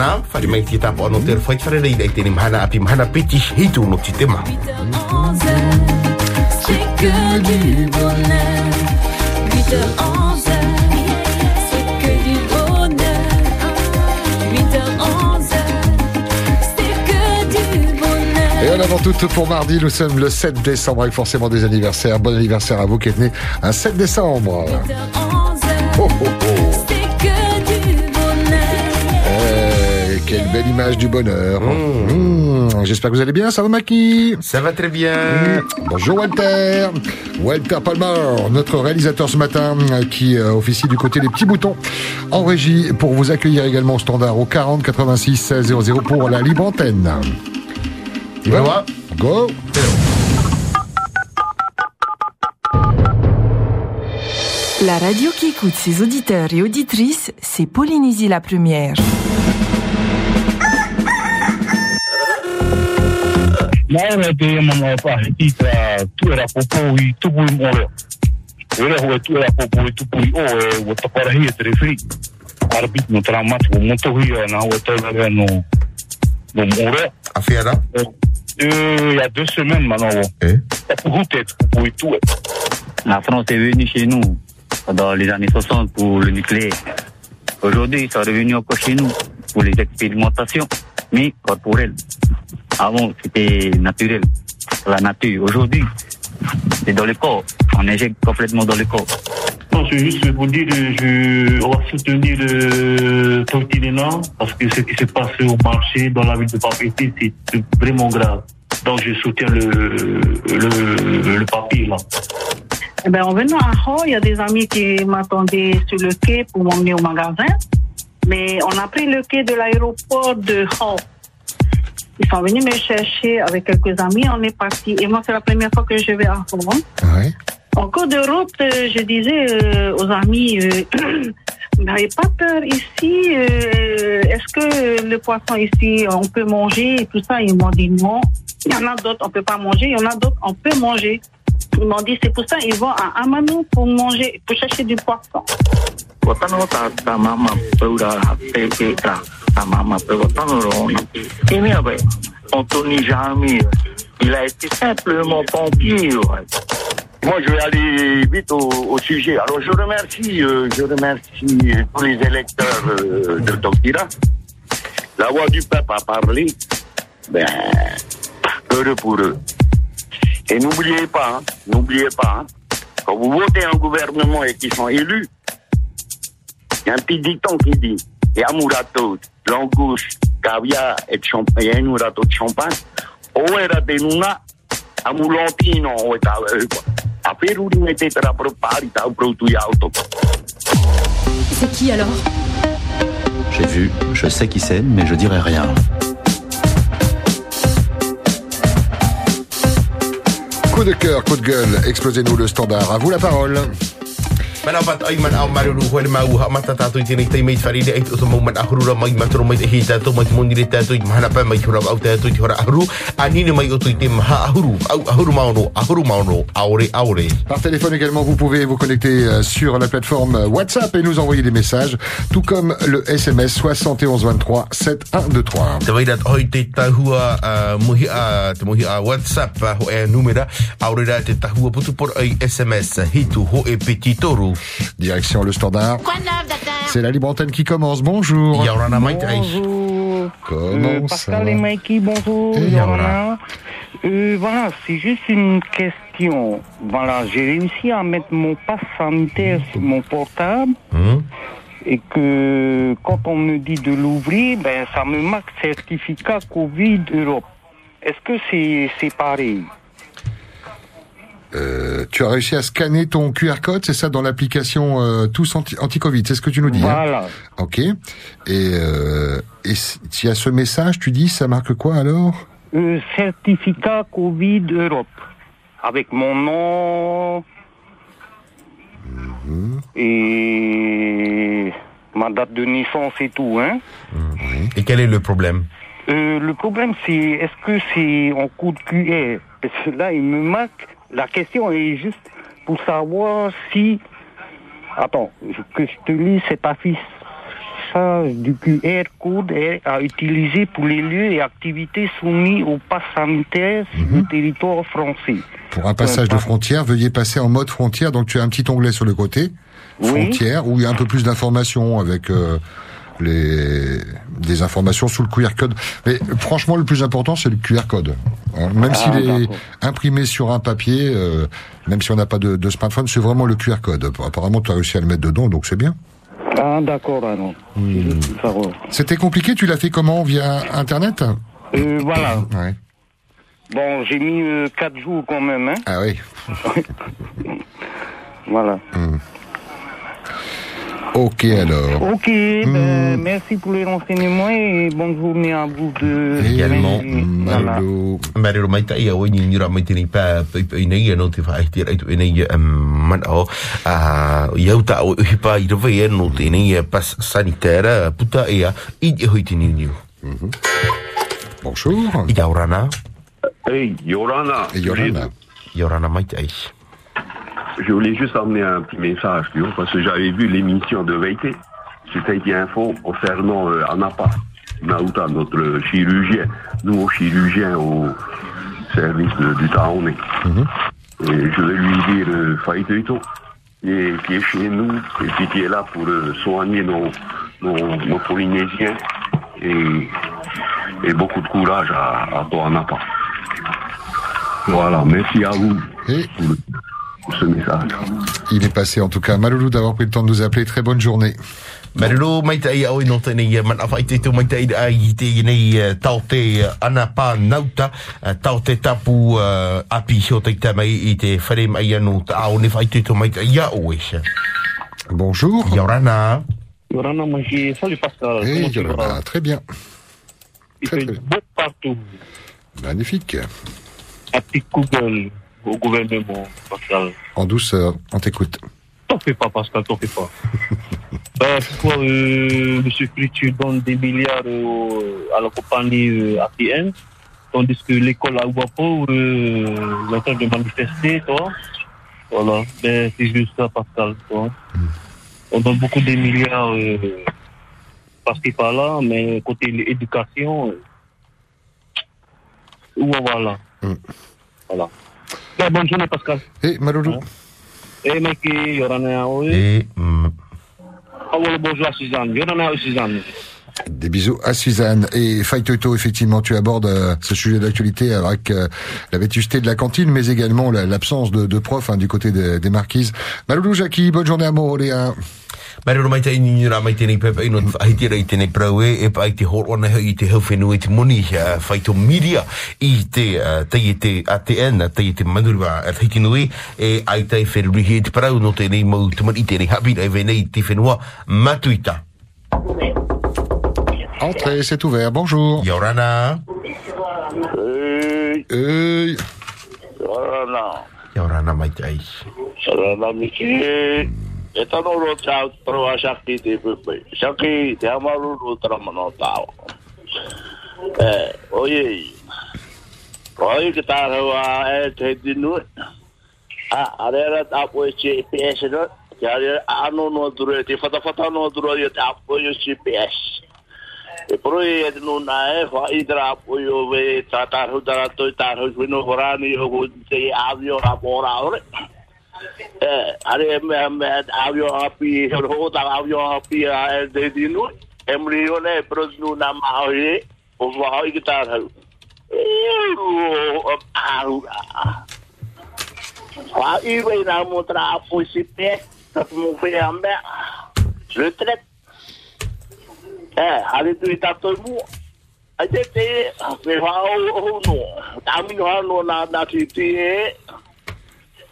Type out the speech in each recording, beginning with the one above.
rwhai whare rei rei tēne mahana api mahana piti hitu no te tema. 8h11, c'est que du bonheur. 8h11, c'est que du bonheur. 8h11, c'est que du bonheur. Et en avant tout pour mardi, nous sommes le 7 décembre avec forcément des anniversaires. Bon anniversaire à vous qui êtes né un 7 décembre. Belle image du bonheur. Mmh, J'espère que vous allez bien, ça va Maki Ça va très bien. Bonjour Walter. Walter Palmer, notre réalisateur ce matin, qui euh, officie du côté des petits boutons en régie pour vous accueillir également au standard au 40 86 00 pour la libre antenne. Vas voir Go La radio qui écoute ses auditeurs et auditrices, c'est Polynésie la première. Te mana pa i ta tuera popo i tupu i mora. Ora ho tuera popo i tupu i o e o taparahi e te refri. Arbit no tra mat o moto hi na o te vera no no mora. A fiera E il y a deux semaines maintenant. Eh? Pour pour. La France est venue chez nous dans les années 60 pour le nucléaire. Aujourd'hui, ils sont revenus encore chez nous pour les expérimentations, mais corporelles. Avant, c'était naturel, la nature. Aujourd'hui, c'est dans le corps. On injecte complètement dans le corps. Non, c'est juste pour dire, je, on va soutenir le Totinena parce que ce qui s'est passé au marché dans la ville de Papeete, c'est vraiment grave. Donc je soutiens le, le, le papier là. Eh ben, en venant à Ho, il y a des amis qui m'attendaient sur le quai pour m'emmener au magasin. Mais on a pris le quai de l'aéroport de Ho. Ils sont venus me chercher avec quelques amis. On est parti. Et moi, c'est la première fois que je vais à Ho. Ouais. En cours de route, euh, je disais euh, aux amis, euh, vous n'avez pas peur ici euh, Est-ce que le poisson ici, on peut manger et tout ça? Ils m'ont dit non. Il y en a d'autres, on peut pas manger. Il y en a d'autres, on peut manger. Ils m'ont dit, c'est pour ça ils vont à Amano pour manger, pour chercher du poisson. Watano ta ta mama peura te te ta ta mama peura watano roni. Et mais ben, Anthony Jamie, il a été simplement pompier. ouais. Moi, je vais aller vite au, au sujet. Alors, je remercie, euh, je remercie tous les électeurs euh, de Tokira. La voix du peuple a parlé. Ben, heureux pour eux. Et n'oubliez pas, hein, n'oubliez pas, hein, quand vous votez un gouvernement et qu'ils sont élus, il y a un petit dicton qui dit, et amurato, langouste, caviar et champagne, et amurato de champagne, oera de nuna, amulantino, oeta, a Peru, mette tra propari, ta produit auto. C'est qui alors? J'ai vu, je sais qui c'est, mais je dirai rien. Coup de cœur, coup de gueule, explosez-nous le standard. À vous la parole. Man au maruru mau ha mata tei mei mau man mai mai mai pa mai hura au mai au Par téléphone également, vous pouvez vous connecter euh, sur la plateforme WhatsApp et nous envoyer des messages, tout comme le SMS 71 23 7123. Te waira hoi te tahua uh, muhi a te muhi a WhatsApp uh, ho e numera aore ra te tahua putu por ai SMS hitu ho e peti Direction le standard. C'est la libre antenne qui commence. Bonjour. Ai Bonjour. Comment Euh, ça Pascal et Mikey, bonjour. Et Yorana. Euh, voilà, c'est juste une question. Voilà, j'ai réussi à mettre mon passe sanitaire sur mon portable Hmm? et que quand on me dit de l'ouvrir, ben ça me marque certificat Covid Europe. Est-ce que c'est c'est pareil Euh, tu as réussi à scanner ton QR code, c'est ça, dans l'application euh, Tous anti- Anti-Covid, c'est ce que tu nous dis hein Voilà. Ok. Et, euh, et s'il y a ce message, tu dis, ça marque quoi alors? Euh, certificat Covid Europe. Avec mon nom et ma date de naissance et tout, hein. Et quel est le problème? Euh, le problème, c'est est-ce que c'est en coup de QR Parce que là, il me marque. La question est juste pour savoir si. Attends, que je te lis cet affichage du QR code est à utiliser pour les lieux et activités soumis au pass sanitaire sur le territoire français. Pour un passage de frontière, veuillez passer en mode frontière. Donc tu as un petit onglet sur le côté, frontière, où il y a un peu plus d'informations avec euh, les des informations sous le QR code. Mais franchement, le plus important, c'est le QR code. Hein, Même Ah, s'il est imprimé sur un papier, euh, même si on n'a pas de, de smartphone, c'est vraiment le QR code. Apparemment, tu as réussi à le mettre dedans, donc c'est bien. Ah, d'accord, alors. Va. C'était compliqué, tu l'as fait comment Via Internet Euh, voilà. Ouais. Bon, j'ai mis euh, quatre jours quand même, hein. Ah oui. Voilà. Ok alors. Ok, ben, merci pour les renseignements et bonne journée à vous deux. Également, tu ina ia man o a iau ta o hi pa i rove e no te ina ia pas sanitaire puta ia i i hoi tini ni Bonjour. Yorana. Hey, Yorana. Yorana. Yorana mai tai. Je voulais juste emmener un petit message, tu vois, parce que j'avais vu l'émission de Veité. C'était info concernant euh, Anapa, Nauta, notre chirurgien, nouveau chirurgien au service de- du Taoné. Et je vais lui dire, euh, Faïteito, qui est, qui est chez nous, et puis qui est là pour euh, soigner nos, nos, nos Polynésiens. Et, et beaucoup de courage à, à toi, Anapa. Voilà, merci à vous ce message. Il est passé en tout cas. Maloulou d'avoir pris le temps de nous appeler. Très bonne journée. Marero mai tai a o no te ia man afa i te tu mai tai a i te nei eh, tau te eh, nauta eh, tau te tapu api so te te mai i te whare mai anu ta au ne fai te tu mai tai a o esha. Bonjour. Yorana. Yorana, moi j'ai. Salut Pascal. Hey, Yorana, très bien. Il fait beau partout. Magnifique. Un petit Google au gouvernement, Pascal. En douceur, on t'écoute. T'en fais pas, Pascal, t'en fais pas. ben, pourquoi euh, M. Fritz donne des milliards euh, à la compagnie euh, APN, tandis que l'école à Ouapo euh, est en train de manifester, toi Voilà, ben, c'est juste ça, Pascal, toi. On donne beaucoup de milliards euh, par-ci par-là, mais côté éducation, euh, où on va là Voilà. Ben, bonne journée, Pascal. Et Maloulou Eh, mec, Yorana, oui. Et, Ah, voilà, bonjour à Suzanne. Yorana, Suzanne. Des bisous à Suzanne. Et Faye Toto, effectivement, tu abordes euh, ce sujet d'actualité avec euh, la vétusté de la cantine, mais également la- l'absence de, de profs hein, du côté des, des marquises. Maloulou Jackie, bonne journée à Ra mai tini pepe ino te tira i tene prau e e pa i te horo ana i te whenua i te moni uh, whai to media i te uh, te i te ATN te i te hiki nui e ai hi te prau no te nei mau i venei te whenua matuita. Entrez, c'est ouvert. Bonjour. Yorana. Hey, Hey. Yorana. Yorana mai tai. Yorana Miki. E tano ro tau proa shaki te pepe. Shaki te amaru ro tramano tau. Eh, oye. Oi ke tā rawa e te dinu. Ah, arera tā po e GPS no. Te are ano no dure te fata fata no dure te apo e GPS. E pro e no na e fa i tra po yo ve ta ta ro ta to ta ro no horani o go te avio a Eh, are me me avio api ho ta avio api de dinu. Emri one pro no na ma ore. O va i ta ro. Oh, au. Fa i ve na mo tra po si pe. Ta mo fe ambe. Retraite. Eh, hari tu ita tu mu. Aje te me fa o no. Ta mi no na na ti ti e.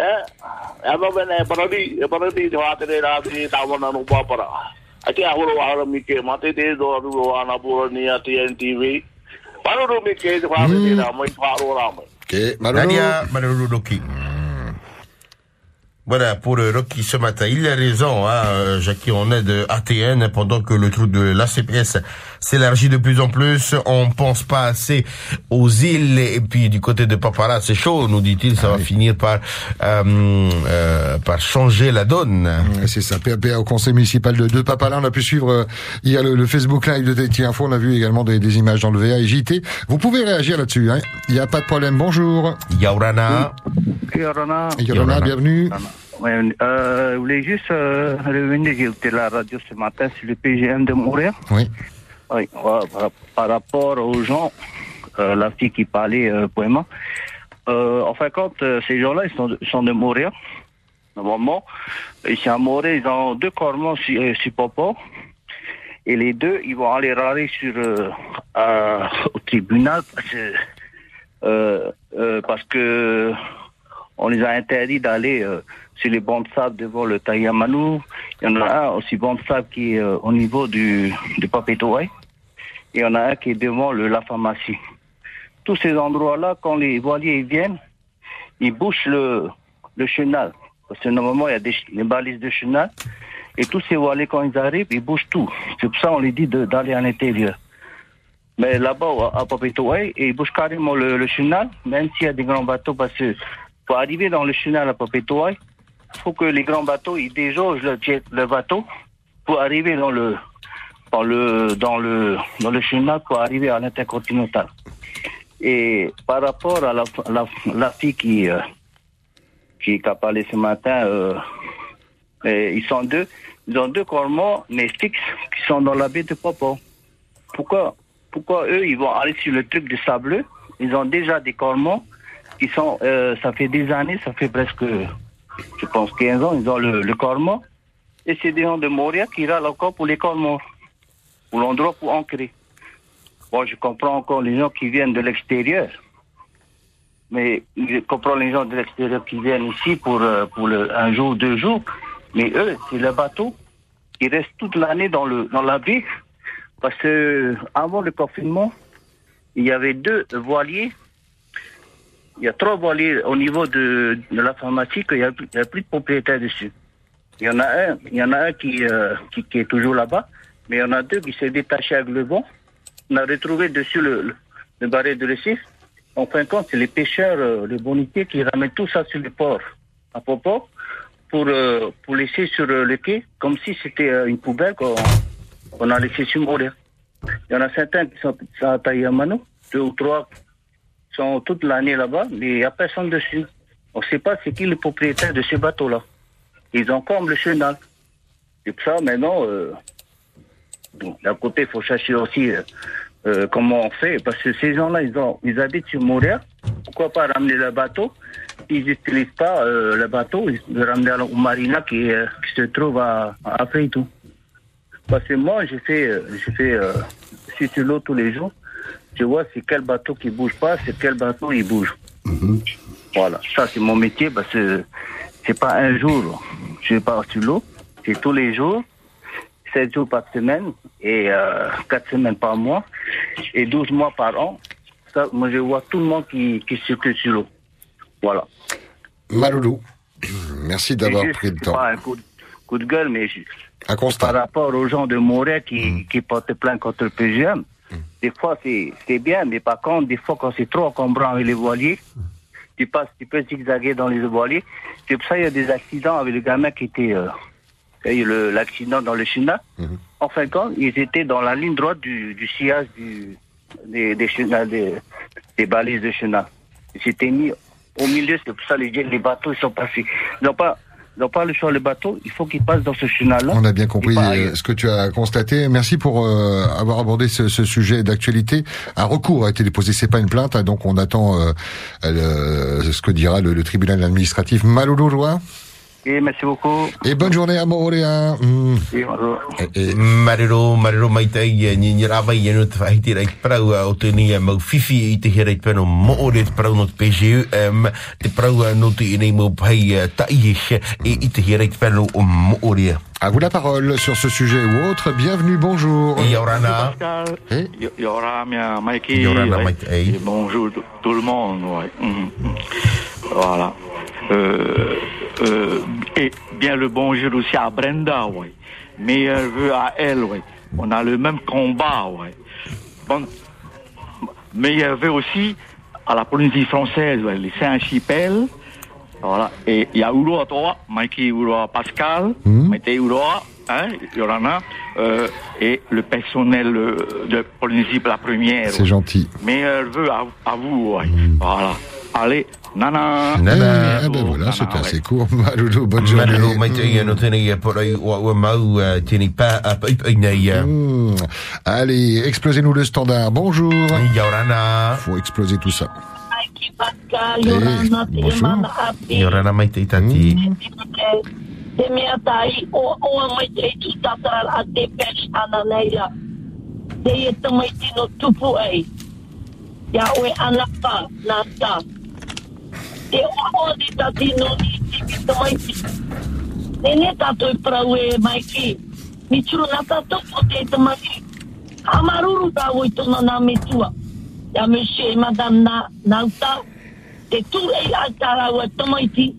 eh ano ben eh parodi parodi jawate de na si tawon anu papara ati ahuro ahuro mike mate de do aru ana buro ni ati ntv parodi mike jawate de na mai paro ramai ke maruru maruru doki Voilà, pour le Rocky ce matin. Il a raison, hein, euh, Jackie, on est de ATN pendant que le trou de l'ACPS s'élargit de plus en plus. On pense pas assez aux îles et puis du côté de Papara, c'est chaud, nous dit-il, ça va finir par, euh, euh, par changer la donne. C'est ça, PAPA au conseil municipal de, de Papalin. On a pu suivre euh, hier le, le Facebook Live de Tahiti Info. On a vu également des, des images dans le VA et JT. Vous pouvez réagir là-dessus. hein. Il n'y a pas de problème. Bonjour. Yaurana. Yorana. Yorana, bienvenue. Ouais, euh, je voulais juste euh, revenir, j'ai écouté la radio ce matin sur le PGM de Montréal. Oui. Oui, par, par rapport aux gens, euh, la fille qui parlait euh, poément, euh, en fin de compte, euh, ces gens-là, ils sont, ils sont de Montréal. Normalement, ici à Montréal, ils ont deux cormons sur, sur Popo. Et les deux, ils vont aller râler sur, euh, euh, au tribunal parce que, euh, euh, parce que on les a interdits d'aller euh, sur les bancs de sable devant le Taïamanou. Il y en a un aussi banc de sable qui est euh, au niveau du, du. Et il y en a un qui est devant le, la pharmacie. Tous ces endroits-là, quand les voiliers viennent, ils bouchent le, le chenal. Parce que normalement, il y a des, balises de chenal. Et tous ces voiliers, quand ils arrivent, ils bougent tout. C'est pour ça qu'on les dit d'aller à l'intérieur. Mais là-bas, à Papetoy, ils bougent carrément le, chenal, même s'il y a des grands bateaux, parce que pour arriver dans le chenal à Papetoy, faut que les grands bateaux, ils déjaugent le, bateau pour arriver dans le, dans le, dans le, dans le chenal pour arriver à l'intercontinental. Et par rapport à la, la, la fille qui, euh, qui, a parlé ce matin, euh, ils sont deux, ils ont deux cormons, mais fixes, qui sont dans la baie de Popo. Pourquoi, pourquoi eux, ils vont aller sur le truc de sableux? Ils ont déjà des cormons qui sont, euh, ça fait des années, ça fait presque, je pense 15 ans, ils ont le, le. Et c'est des gens de Montréal qui râlent encore pour les cormons, pour l'endroit pour ancrer. Bon, je comprends encore les gens qui viennent de l'extérieur. Mais je comprends les gens de l'extérieur qui viennent ici pour, euh, pour le, un jour, deux jours. Mais eux, c'est le bateau qui reste toute l'année dans, le, dans la baie. Parce que avant le confinement, il y avait deux voiliers. Il y a trois voiliers au niveau de, de la pharmacie qu'il n'y a, il a plus de propriétaires dessus. Il y en a un, il y en a un qui, euh, qui, qui est toujours là-bas, mais il y en a deux qui s'est détaché avec le vent. On a retrouvé dessus le, le, le baril de récif. En fin de compte, c'est les pêcheurs, euh, les bonitiers qui ramènent tout ça sur le port à Popo pour, euh, pour laisser sur euh, le quai, comme si c'était euh, une poubelle qu'on qu'on a laissé sur Montréal. Il y en a certains qui sont à Taïamano, deux ou trois toute l'année là-bas, mais il n'y a personne dessus. On ne sait pas c'est qui le propriétaire de ces bateaux-là. Ils ont comme le chenal. Et pour ça, maintenant, euh, d'un côté, il faut chercher aussi euh, euh, comment on fait, parce que ces gens-là, ils, ont, ils habitent sur Montréal. Pourquoi pas ramener le bateau? Ils n'utilisent pas le bateau, ils le la- au marina qui, se trouve à, à Afreitou. Parce que moi, j'ai fait, je suis sur l'eau tous les jours. Je vois c'est quel bateau qui bouge pas, c'est quel bateau il bouge. Voilà, ça c'est mon métier parce que c'est pas un jour, je pas sur l'eau, c'est tous les jours, 7 jours par semaine et euh, 4 semaines par mois et 12 mois par an. Ça, moi je vois tout le monde qui, qui circule sur l'eau. Voilà. Maloulou, merci d'avoir juste- pris le temps. Pas un coup de, coup de gueule, mais je- Un constat. par rapport aux gens de Montréal qui, qui portent plainte contre le PGM, des fois c'est c'est bien, mais par contre, des fois quand c'est trop encombrant avec les voiliers, tu passes, tu peux zigzaguer dans les voiliers. C'est pour ça qu'il y a des accidents avec le gamin qui était, euh, il y a eu le- l'accident dans le China. En fin de compte, ils étaient dans la ligne droite du, du sillage du, des, des des, des balises de chenal. C'était mis au milieu, c'est pour ça les, les bateaux ils sont passés. Ils n'ont pas, ils n'ont pas le choix, le bateau, il faut qu'ils passent dans ce chenal-là. On a bien compris euh, ce que tu as constaté. Merci pour euh, avoir abordé ce, ce sujet d'actualité. Un recours a été déposé, c'est pas une plainte, hein, donc on attend euh, le- ce que dira le, le tribunal administratif Maloulourois. Et merci beaucoup. Et bonne journée à Moréa. Mm. Et bonjour. Marero, marero mai tai ni ni rava i no te whahiti rei prau o te ni mau fifi i te here te prau no te PGU um, te prau no te i nei mau pai tai i te here te re. À vous la parole sur ce sujet ou autre. Bienvenue, bonjour. Yorana. Eh? Y- Yora, mia Mikey. Yorana, ouais. Mike, hey. Et bonjour tout, le monde. ouais. Mhm, mhm. Voilà. Euh, euh, et bien le bonjour aussi à Brenda, ouais. Meilleur vœu à elle, ouais. On a le même combat, ouais. Bon, meilleur vœu aussi à la Polynésie française, ouais, les Saint-Archipel. Voilà. Et il y a Uroa toi, Mikey Uroa Pascal, Mété Uroa, hein, Yorana, euh, et le personnel euh, de Polynésie la première. C'est gentil. Meilleur vœu à, à vous, ouais. Voilà. Allez, nana. Ah, ben voilà, c'était assez court. Maloulou, bonne journée. Mai no e o mau a nei. Allez, explosez-nous le standard. Bonjour. Yorana. Faut exploser tout ça. Eh, Yorana, mai tai tati. Te mea tai, o o mai te tu tatara a te pēs ana nei la. Te e tamai tino tupu ei. Ia oe ana pa, nā tā. Te o o di ta tino ni ti ki tamai ti. Ne ne tātou i prau e mai ki. Mi turu nā tātou po te tamai. Amaruru tā oi tona nā me tua. Ia me se madan nā nauta. Te ture i a tāra ua tamai ti.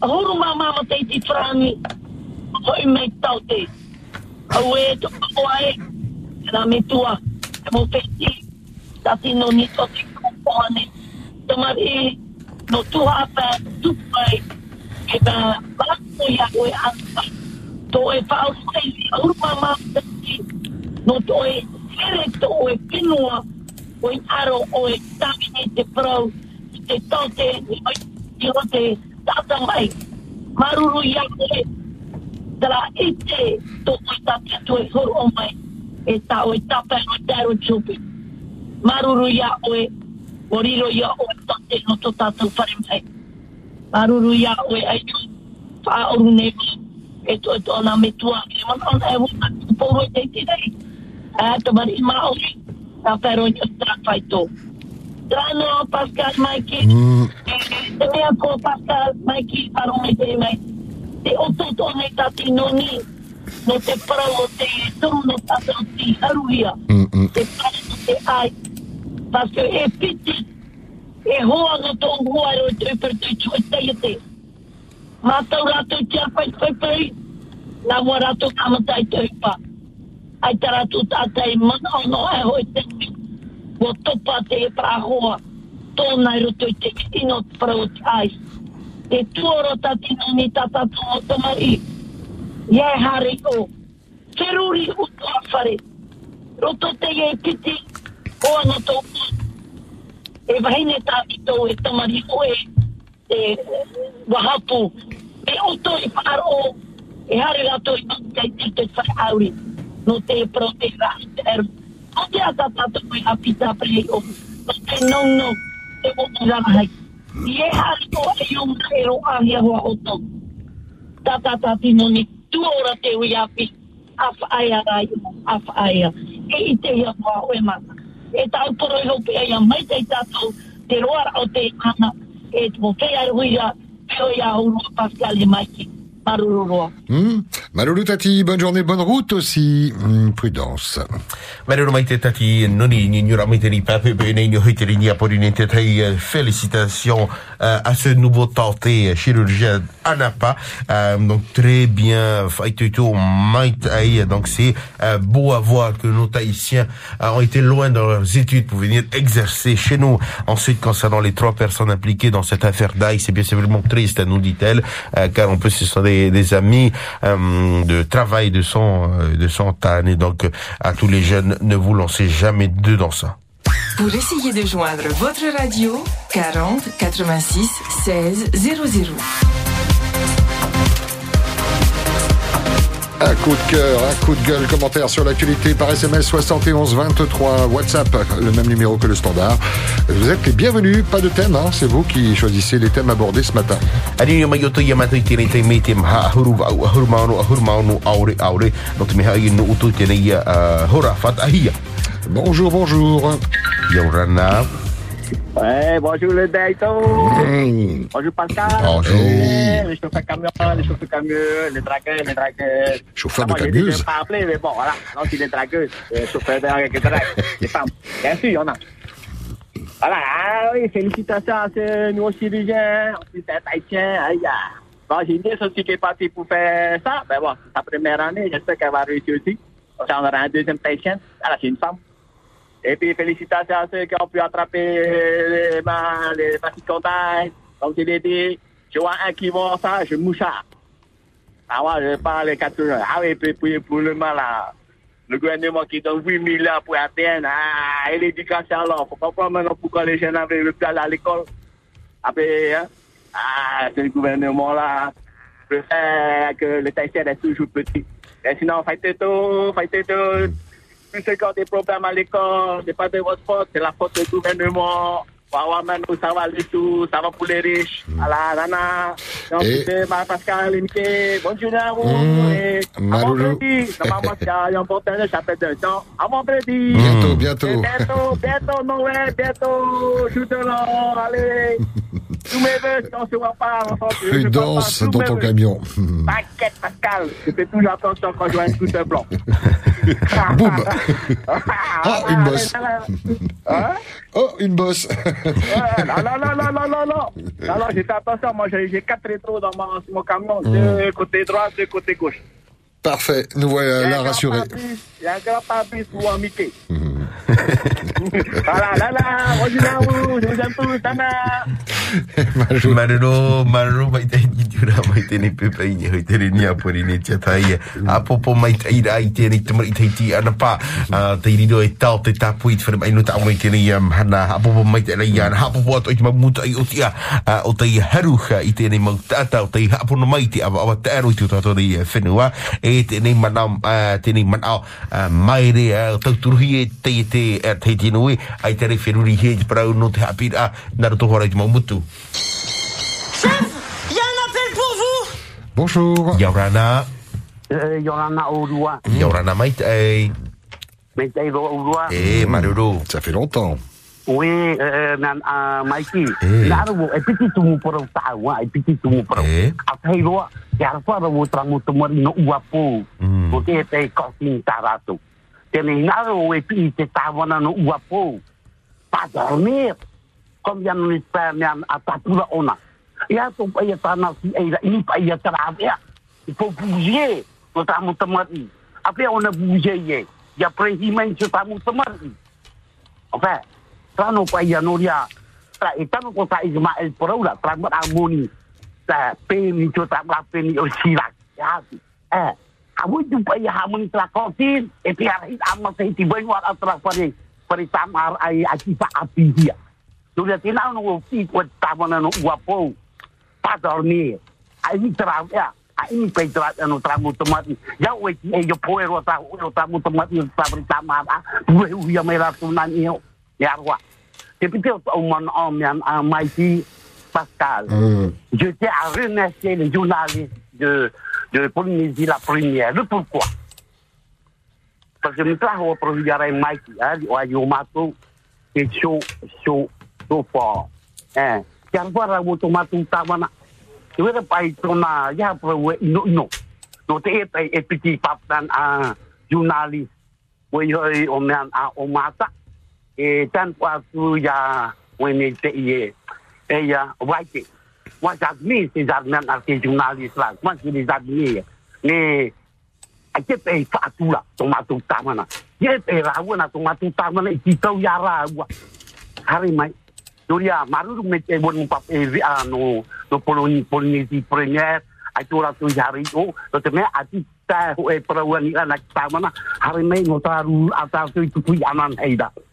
Ahuru mā mama te ti frani. Hoi mei tau te. Au e to o ai. Nā me tua. E mo wheti. Tā tino ni to te kupoane. Tamari. No tuha pē. Tupai. E bā. Wako ia oe anka. To e whao sei. Ahuru mā mama te ti. No to e. Here to o e pinua. O i aro o e tamini te prau. Te tote. I o te tata mai. Maruru ia koe. Tara ite to o tate tu e horo o mai. E ta o e tapa e o tero chupi. Maruru ia oe. O riro ia o e tate no to tātou whare mai. Maruru ia ai nebo. E to e ana me tua. E man ona e wuna. E te te rei. E to mari i maori. Ta pero i o whai tō. Trano Pascal Maiki. Te mea ko Pascal Maiki paro me te mai. Te oto to ne tati no ni. No te e no o ai. Paske e piti. E hoa no tō hoa ro tui per tui chua te te. Mātau rātou tia pai pai pai. Nā mua rātou kamatai tui upa. Ai ta rātou tātai mana o no e hoi te mi. Wo topa te e pra hoa. Tōna i roto i te ino o te ai. E tuoro tatino ni tata tō tamari. Ie hare o. Feruri uto a whare. Roto te e piti. O ano tō. E wahine tāti tō e tamari o e. E wahapu. E oto i whaaro. E hare rato i kai te te whare auri. No te e pro te rasi te eru. O te ata tātou i apita prei o. No te nong nong. Te o te ranahai. I e hare o e yung e ro ahia hoa oto. Tata tati no ni tu ora te api. Afa aia rai, afa aia. E i te hoa oe mana. E tau poro i hopi aia mai te tātou te roara o te ana. E te mo whea i huia, peo ia hurua Pascal i Hmm. Maloulou Tati, bonne journée, bonne route aussi. Hmm, prudence. Marero mai te tati noni ni nyura mai te ni pape pe nei ni hoi te ni apori ni te tai euh, félicitations euh, à ce nouveau tenté euh, chirurgien Anapa euh, donc très bien fait tout mai tai donc c'est beau à voir que nos Tahitiens ont été loin dans leurs études pour venir exercer chez nous ensuite concernant les trois personnes impliquées dans cette affaire d'Aïe c'est bien simplement triste nous dit-elle euh, car on peut ce sont des, amis euh, de travail de son euh, de son âne et donc euh, à tous les jeunes ne vous lancez jamais dedans ça Pour essayer de joindre votre radio, 40 86 16 00. Un coup de cœur, un coup de gueule, commentaire sur l'actualité par SMS 71 23, WhatsApp, le même numéro que le standard. Vous êtes les bienvenus, pas de thème, hein, c'est vous qui choisissez les thèmes abordés ce matin. Whatahia. Bonjour, bonjour. Ouais, bonjour le Dayton. Mmh. Bonjour Pascal. Bonjour. Les chauffeurs camions, les chauffeurs camieux, les dragueurs, les dragueurs. Chauffeur Ah, de camieuse. déjà pas appelé, mais bon, voilà. Non, c'est les dragueuses, les chauffeurs de draguent, les femmes. Bien sûr, il y en a. Voilà, ah oui, félicitations à ce nouveau chirurgien, c'est un haïtien, aïe. Bon, j'ai une aussi qui est partie pour faire ça. Ben bon, c'est sa première année, j'espère qu'elle va réussir aussi. On aura un deuxième patient. Là, c'est une femme. Et puis, félicitations à ceux qui ont pu attraper les, ma- les de contact. Comme je l'ai dit, je vois un qui vend ça, je mouche ça. Ah ouais, je parle les quatre jours. Ah oui, puis, puis pour le mal, là, le gouvernement qui donne 8 milliards pour atteindre, ah, et l'éducation alors, faut comprendre maintenant pourquoi les jeunes avaient le aller à l'école. Après, hein, ah, ce gouvernement-là préfère que le Tahitien reste toujours petit. Et sinon, faites tout, faites tout. Plus c'est quand des problèmes à l'école, c'est pas de votre faute, c'est la faute du gouvernement. Ça va les tout, ça va pour les riches. Voilà, nana. Donc, Et- Pascal journée à vous. Et à Maloulou. vendredi. Normalement, il y a un j'appelle d'un temps. Bientôt, bientôt. Bientôt, bientôt, Noël, bientôt, Choutelon, allez. Tous mes Prudence dans ton camion. T'inquiète, Pascal. Je fais toujours attention quand je vois un scooter blanc. Boum. Ah, une bosse. Oh, une bosse. Non, non, non, non, non, non, non. Non, non, j'ai fait attention. Moi, j'ai quatre rétros dans mon, camion. Deux côté droit, deux côté gauche. Parfait, nous voilà Il y a un là grand rassurés. pour voilà, là, là, je vous aime tous, Tana. Ni ni ni te ni ti. Ah, Te e te tapu mai mai te ni am hana. I ah, O te haruha i te ni. O te te aru e. E te ni manau, ah, te ni manau ah, mai re ah, tauturuhi e te te e te te nui. Ai te rei whenuri he te parau no te hapira. Nara tohora i te maumutu. Il y a un appel pour vous Bonjour. Yaurana. Eh, Yorana Orua. Yaurana mai te. Meteiro Orua. Eh, Maruru. Ça fait longtemps. Oui, eh, nan uh, Mikey. Eh. Naro, e piti tumu porau tawa, e piti tumu porau. Eh. A tei roa, ke arwha rawo trango tamari no ua pō. Mm. O te te kosin tarato. Tēnei naro e piti te tāwana no ua pō. Padormir. Kom yan ni pēr nean a tāpura ona. Ia tō pai a eira, ini pai a tāmu tamari. A pēr ona pūzie ye. Ia prehi mai so tāmu tamari. Oke, tano pa ia noria. Tra e tano ko sa igma el porola, tra mat amoni. Ta pe ni cho ta bla pe ni o sila. Ya. Eh, amu tu pa ia hamoni tra kotin, e pi ar hit amma se ti bai wa atra pare pare tamar ai aki pa api dia. Tu dia tina no fi ko tamana no guapo. Pa dormir. Ai ni tra ya. Ai ni pe tra no tra mo tomati. Ya o ti e yo poero ta o ta mo tomati ta pare tamar. Tu e u ia me la tu nan io. Ya roi. Et à Mikey Pascal, je tiens à remercier les journalistes de, de Polynésie la première. Le pourquoi? Parce que nous avons produit hein, au Yomato, c'est chaud, chaud, chaud fort. Hein. Car voilà, au tomato, tawana. Tu veux pas pour. Donc, tu es un petit pape, un journaliste. Oui, on un e tan kwa tu ya wene te ye. E ya waite wa sa mi se za nan ar ke journalist la ma se ni za ni ne a ke pe fa tu la to ma tu ta mana ye pe ra wa na to ma tu ta mana ki ya hari mai. Doria maru me te bon e vi ano no poloni poloni ti premier. Ai tu yari o to te me ati ta ho e pro ni ana ta mana hari mai no ta ru ata tu tu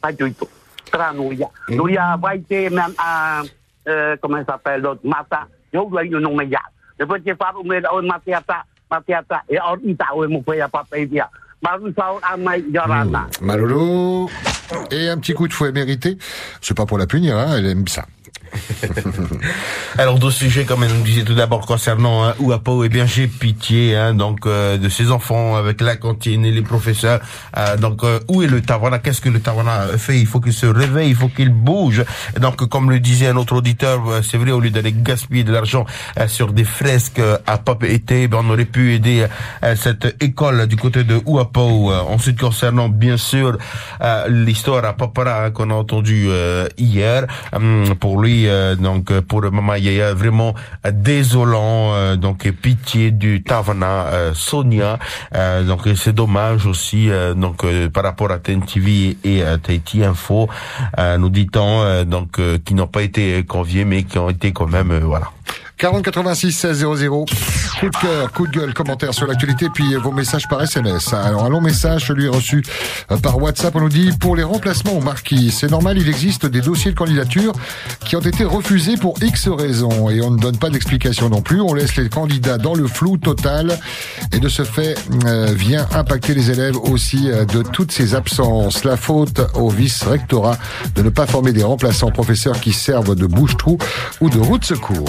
Pa jitu. Tranu ya. Doria vai ke men a euh, comment ça s'appelle l'autre Mata. Yo dois yo non me ya. Le petit faru me on matiata, matiata e ita o mo yorana. Malolo. Et un petit coup de fouet mérité. C'est pas pour la punir, hein, elle aime ça. Alors deux sujets comme elle nous disait tout d'abord concernant hein, Ouapo, eh bien j'ai pitié hein, donc euh, de ces enfants avec la cantine et les professeurs. Euh, donc euh, où est le Tawana Qu'est-ce que le Tawana fait? Il faut qu'il se réveille, il faut qu'il bouge. Donc comme le disait un autre auditeur, euh, c'est vrai au lieu d'aller gaspiller de l'argent euh, sur des fresques euh, à Pop été, ben, on aurait pu aider euh, cette école du côté de Ouapo. Euh, ensuite concernant bien sûr euh, l'histoire à Papara hein, qu'on a entendu euh, hier, pour lui euh, donc euh, pour Mama Yaya vraiment euh, désolant euh, donc pitié du Tavana euh, Sonia. Euh, donc c'est dommage aussi donc par rapport à TNTV et à Tahiti Info nous dit-on donc qui n'ont pas été conviés mais qui ont été quand même voilà 40 86 16 00. Coup de cœur, coup de gueule, commentaire sur l'actualité, puis vos messages par SMS. Alors un long message, celui reçu euh, par WhatsApp, on nous dit pour les remplacements au marquis, c'est normal, il existe des dossiers de candidature qui ont été refusés pour X raisons et on ne donne pas d'explication non plus. On laisse les candidats dans le flou total et de ce fait euh, vient impacter les élèves aussi euh, de toutes ces absences. La faute au vice-rectorat de ne pas former des remplaçants professeurs qui servent de bouche-trou ou de route secours.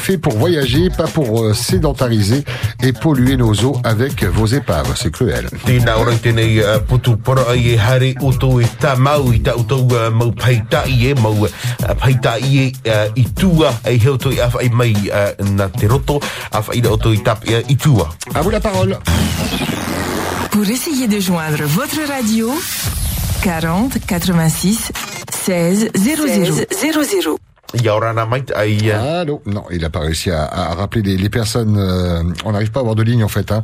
fait pour voyager, pas pour euh, sédentariser et polluer nos eaux avec vos épaves. C'est cruel. À vous la parole. Pour essayer de joindre votre radio, 40 86 16 00 00. Ora nā mai ai... Uh, Allô Non, il n'a pas réussi à, à rappeler les, les personnes. euh, on n'arrive pas à avoir de ligne en fait. Hein.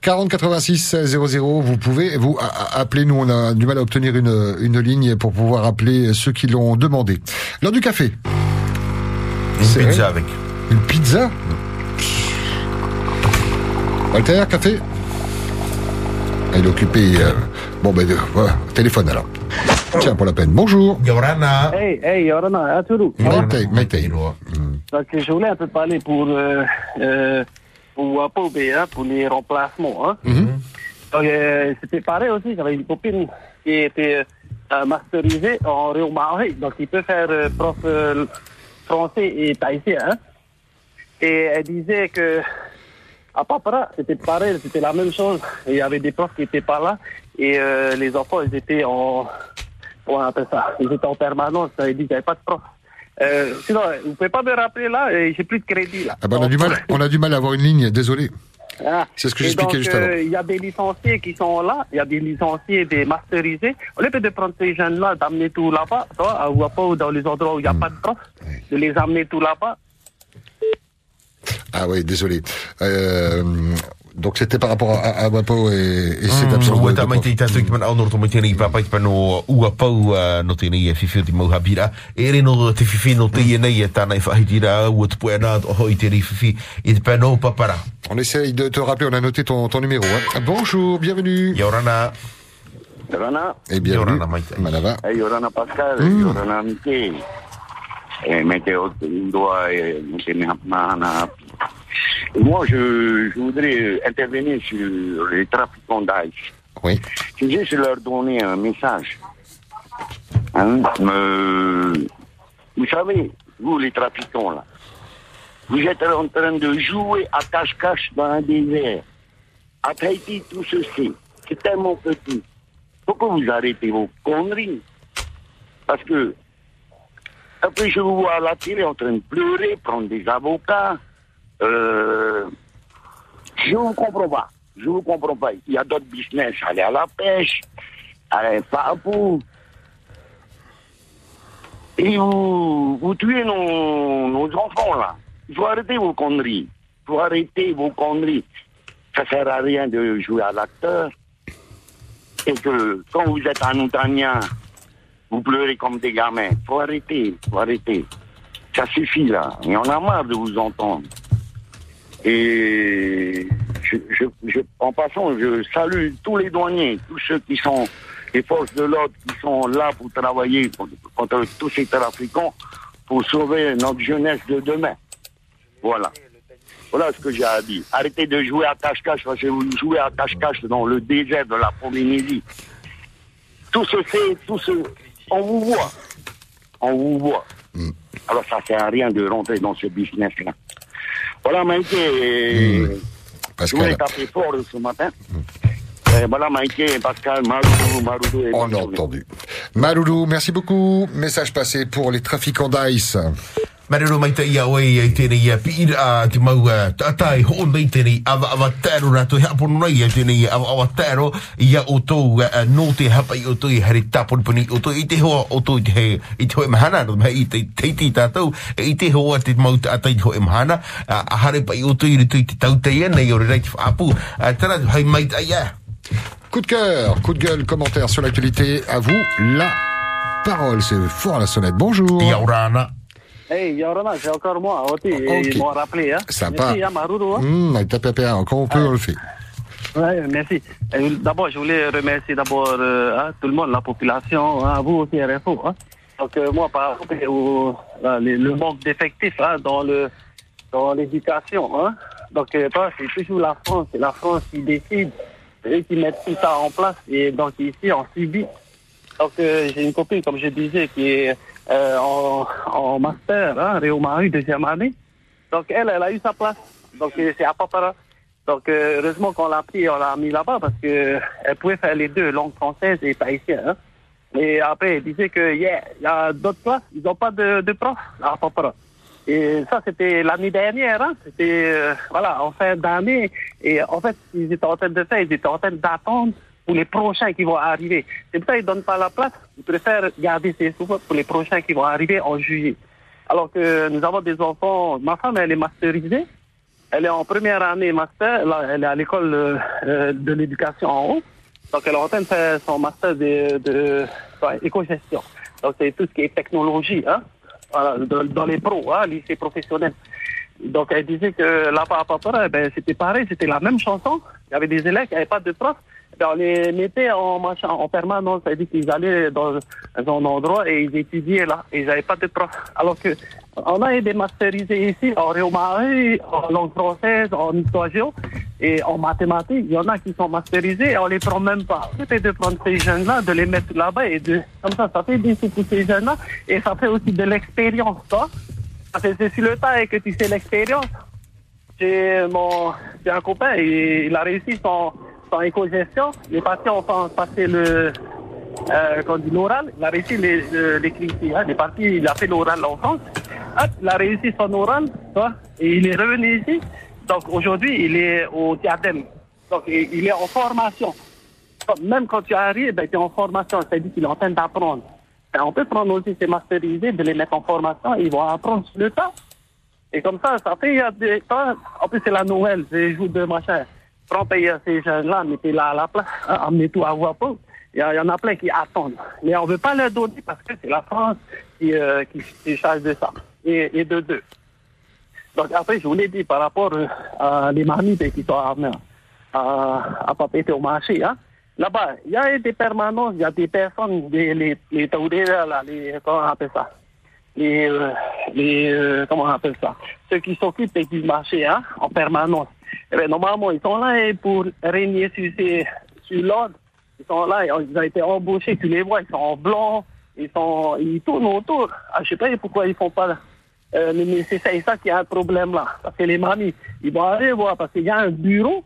40 86 00. Vous pouvez vous appeler. Nous, on a du mal à obtenir une, une ligne pour pouvoir appeler ceux qui l'ont demandé. L'heure du café. Une pizza avec. Une pizza Walter, café Ah, Il est occupé. euh, Bon, ben, euh, voilà, téléphone alors. Tiens, pour la peine. Bonjour. Yorana. Hey, hey, Yorana. Maitei, Maitei. Donc, je voulais un peu parler pour, euh, euh, pour hein, pour les remplacements. Hein. Donc, euh, c'était pareil aussi, j'avais une copine qui était euh, masterisée en Réau-Marais, donc il peut faire euh, prof euh, français et thaïsien. Hein. Et elle disait que à Papara, c'était pareil, c'était la même chose. Il y avait des profs qui n'étaient pas là et euh, les enfants, ils étaient en, comment on appelle ça, ils étaient en permanence, n'y avait pas de prof. Euh, sinon, vous pouvez pas me rappeler là, j'ai plus de crédit là. Ah ben, on a du mal, on a du mal à avoir une ligne. Désolé. Ah. C'est ce que j'expliquais juste avant. euh, Il y a des licenciés qui sont là, il y a des licenciés, des masterisés. Au lieu de prendre ces jeunes-là, d'amener tout là-bas, toi, à Ouapo, ou dans les endroits où il n'y a Hmm. pas de prof, de les amener tout là-bas. Ah oui, désolé. Euh, donc c'était par rapport à, à Wapo et, et cette absence de, tātou ki mana tēnei pano ua pau no tēnei e whiwhio te mauhapira. E re no te whiwhi no te ienei e tāna i whahitira ua te poe anā o hoi tēnei whiwhi i te pano papara. On essaye de te rappeler, on a noté ton, ton numéro. hein. Bonjour, bienvenue. Yorana. Yorana. Et bienvenue. Yorana, Maite. Malava. Hey, Yorana Pascal, Mm. Yorana Mike. Eh, eh. Moi, je, je voudrais intervenir sur les trafiquants d'âge. Oui. Je juste leur donner un message. Hein, euh, vous savez, vous les trafiquants là, vous êtes en train de jouer à cache-cache dans un désert. À Tahiti, tout sait. C'est tellement petit. Pourquoi vous arrêtez vos conneries? Parce que, après, je vous vois à la télé en train de pleurer, prendre des avocats. Euh, je vous comprends pas. Je vous comprends pas. Il y a d'autres business. Aller à la pêche, aller pas pour. Et vous, vous tuez nos, nos enfants, là. Il faut arrêter vos conneries. Il faut arrêter vos conneries. Ça sert à rien de jouer à l'acteur. Et que quand vous êtes un Outanien, vous pleurez comme des gamins. Il faut arrêter. Il faut arrêter. Ça suffit, là. Y en a marre de vous entendre. Et je, je, je- en passant, je salue tous les douaniers, tous ceux qui sont les forces de l'ordre qui sont là pour travailler contre, tous ces trafiquants pour sauver notre jeunesse de demain. Voilà. Voilà ce que j'ai à dire. Arrêtez de jouer à cache-cache parce que vous jouez à cache-cache dans le désert de la Polynésie. Tout se fait, tout se... On vous voit. On vous voit. Alors ça sert à rien de rentrer dans ce business-là. Voilà, Maïké. Je voulais taper fort ce matin. Euh, voilà, Maïké, Pascal, Maroudou, Maroudou et On a entendu. Maloulou, merci beaucoup. Message passé pour les trafiquants d'ice. Marero mai te ia oe ia i tēnei ia piira a te mau tātai ho nei tēnei awa awa tēro rātou hea pono nei ia tēnei awa awa tēro ia o tō no te hapa i o tō i hari tāponi puni o tō i te hoa o tō i te he i te hoe mahana no mai i te teiti tātou i te hoa te mau tātai i te hoe mahana a hare pa i o tō i ritu i te tautai nei o re rei te whaapu tēnā hai mai tai ia Coup de cœur, coup de gueule, commentaire sur l'actualité. À vous, la parole. C'est fort à la sonnette. Bonjour. Yaurana. Hey, Yorona, c'est encore moi. Oti, Ok. ils m'ont rappelé. Hein. Sympa. Merci, hein, Maruru, hein. Hum, avec ta PPA, quand on peut, on le fait. Ouais, merci. Euh, D'abord, je voulais remercier d'abord euh, hein, tout le monde, la population, hein, vous aussi, RFO. Hein. Donc, euh, moi, par rapport au là, les- le manque d'effectifs hein, dans le dans l'éducation. Hein. Donc, euh, c'est toujours la France. C'est la France qui décide. Eux qui mettent tout ça en place. Et donc, ici, on subit. Donc, euh, j'ai une copine, comme je disais, qui est euh, en, en master, hein, Réo Marie, deuxième année. Donc, elle, elle a eu sa place. Donc, euh, c'est à Papara. Donc, euh, heureusement qu'on l'a pris, on l'a mis là-bas parce que elle pouvait faire les deux, langue française et tahitien. Hein. Et après, elle disait que, yeah, il y a d'autres classes, ils n'ont pas de, de prof à Papara. Et ça, c'était l'année dernière, hein. C'était, euh, voilà, en fin d'année. Et en fait, ils étaient en train de faire, ils étaient en train d'attendre pour les prochains qui vont arriver. C'est pour ça qu'ils donnent pas la place. Ils préfèrent garder ces sous pour les prochains qui vont arriver en juillet. Alors que nous avons des enfants, ma femme, elle est masterisée. Elle est en première année master, là, elle est à l'école euh, euh, de l'éducation en haut. Donc, elle est en train de faire son master de, de ouais, éco-gestion. Donc, c'est tout ce qui est technologie, hein, voilà, dans, dans les pros, hein, lycée professionnel. Donc, elle disait que là-bas à Papara, ben, c'était pareil, c'était la même chanson. Il y avait des élèves qui n'avaient pas de prof. On les mettait en, en permanence. C'est-à-dire qu'ils allaient dans un endroit et ils étudiaient là. Ils n'avaient pas de prof. Alors que on a des masterisés ici en Réomarie, en langue française, en histoire géo et en mathématiques. Il y en a qui sont masterisés et on les prend même pas. Peut-être de prendre ces jeunes-là, de les mettre là-bas et de, comme ça, ça fait des sous pour ces jeunes-là et ça fait aussi de l'expérience, toi. C'est sur le tas et que tu sais l'expérience. J'ai mon, j'ai un copain et il a réussi son, son éco-gestion. Il est parti enfin passer le, euh, qu'on dit l'oral. Il a réussi les, le- l'écrit ici. Hein. Il est parti, il a fait l'oral en France. Il a réussi son oral, et il est revenu ici. Donc aujourd'hui, il est au diadème. Donc il est en formation. Même quand tu arrives, ben, tu es en formation. C'est-à-dire qu'il est en train d'apprendre. Ben, on peut prendre aussi ces masterisés, de les mettre en formation. Ils vont apprendre sur le tas. Et comme ça, ça fait, en plus c'est la Noël, c'est les jours de payer ces jeunes-là, mettez-la à la place, hein, amenez tout à voix. Il y, en a plein qui attendent. Mais on veut pas leur donner parce que c'est la France qui, euh, qui, charge de ça. Et, et de deux. Donc après, je voulais dire par rapport euh, à les marmites qui sont amenées à, à papeter au marché, hein. Là-bas, il y a des permanences, il y a des personnes, des, les, les là, les, comment on appelle ça? Les, euh, les euh, comment on appelle ça? Ceux qui s'occupent du marché hein, en permanence eh bien, normalement ils sont là eh, pour régner sur, sur l'ordre ils sont là ils ont été embauchés tu les vois ils sont en blanc ils sont, ils tournent autour. Ah, je sais pas pourquoi ils font pas euh, nécessaire. C'est ça qui a un problème là. Parce que les mamies, ils vont aller voir, parce qu'il y a un bureau.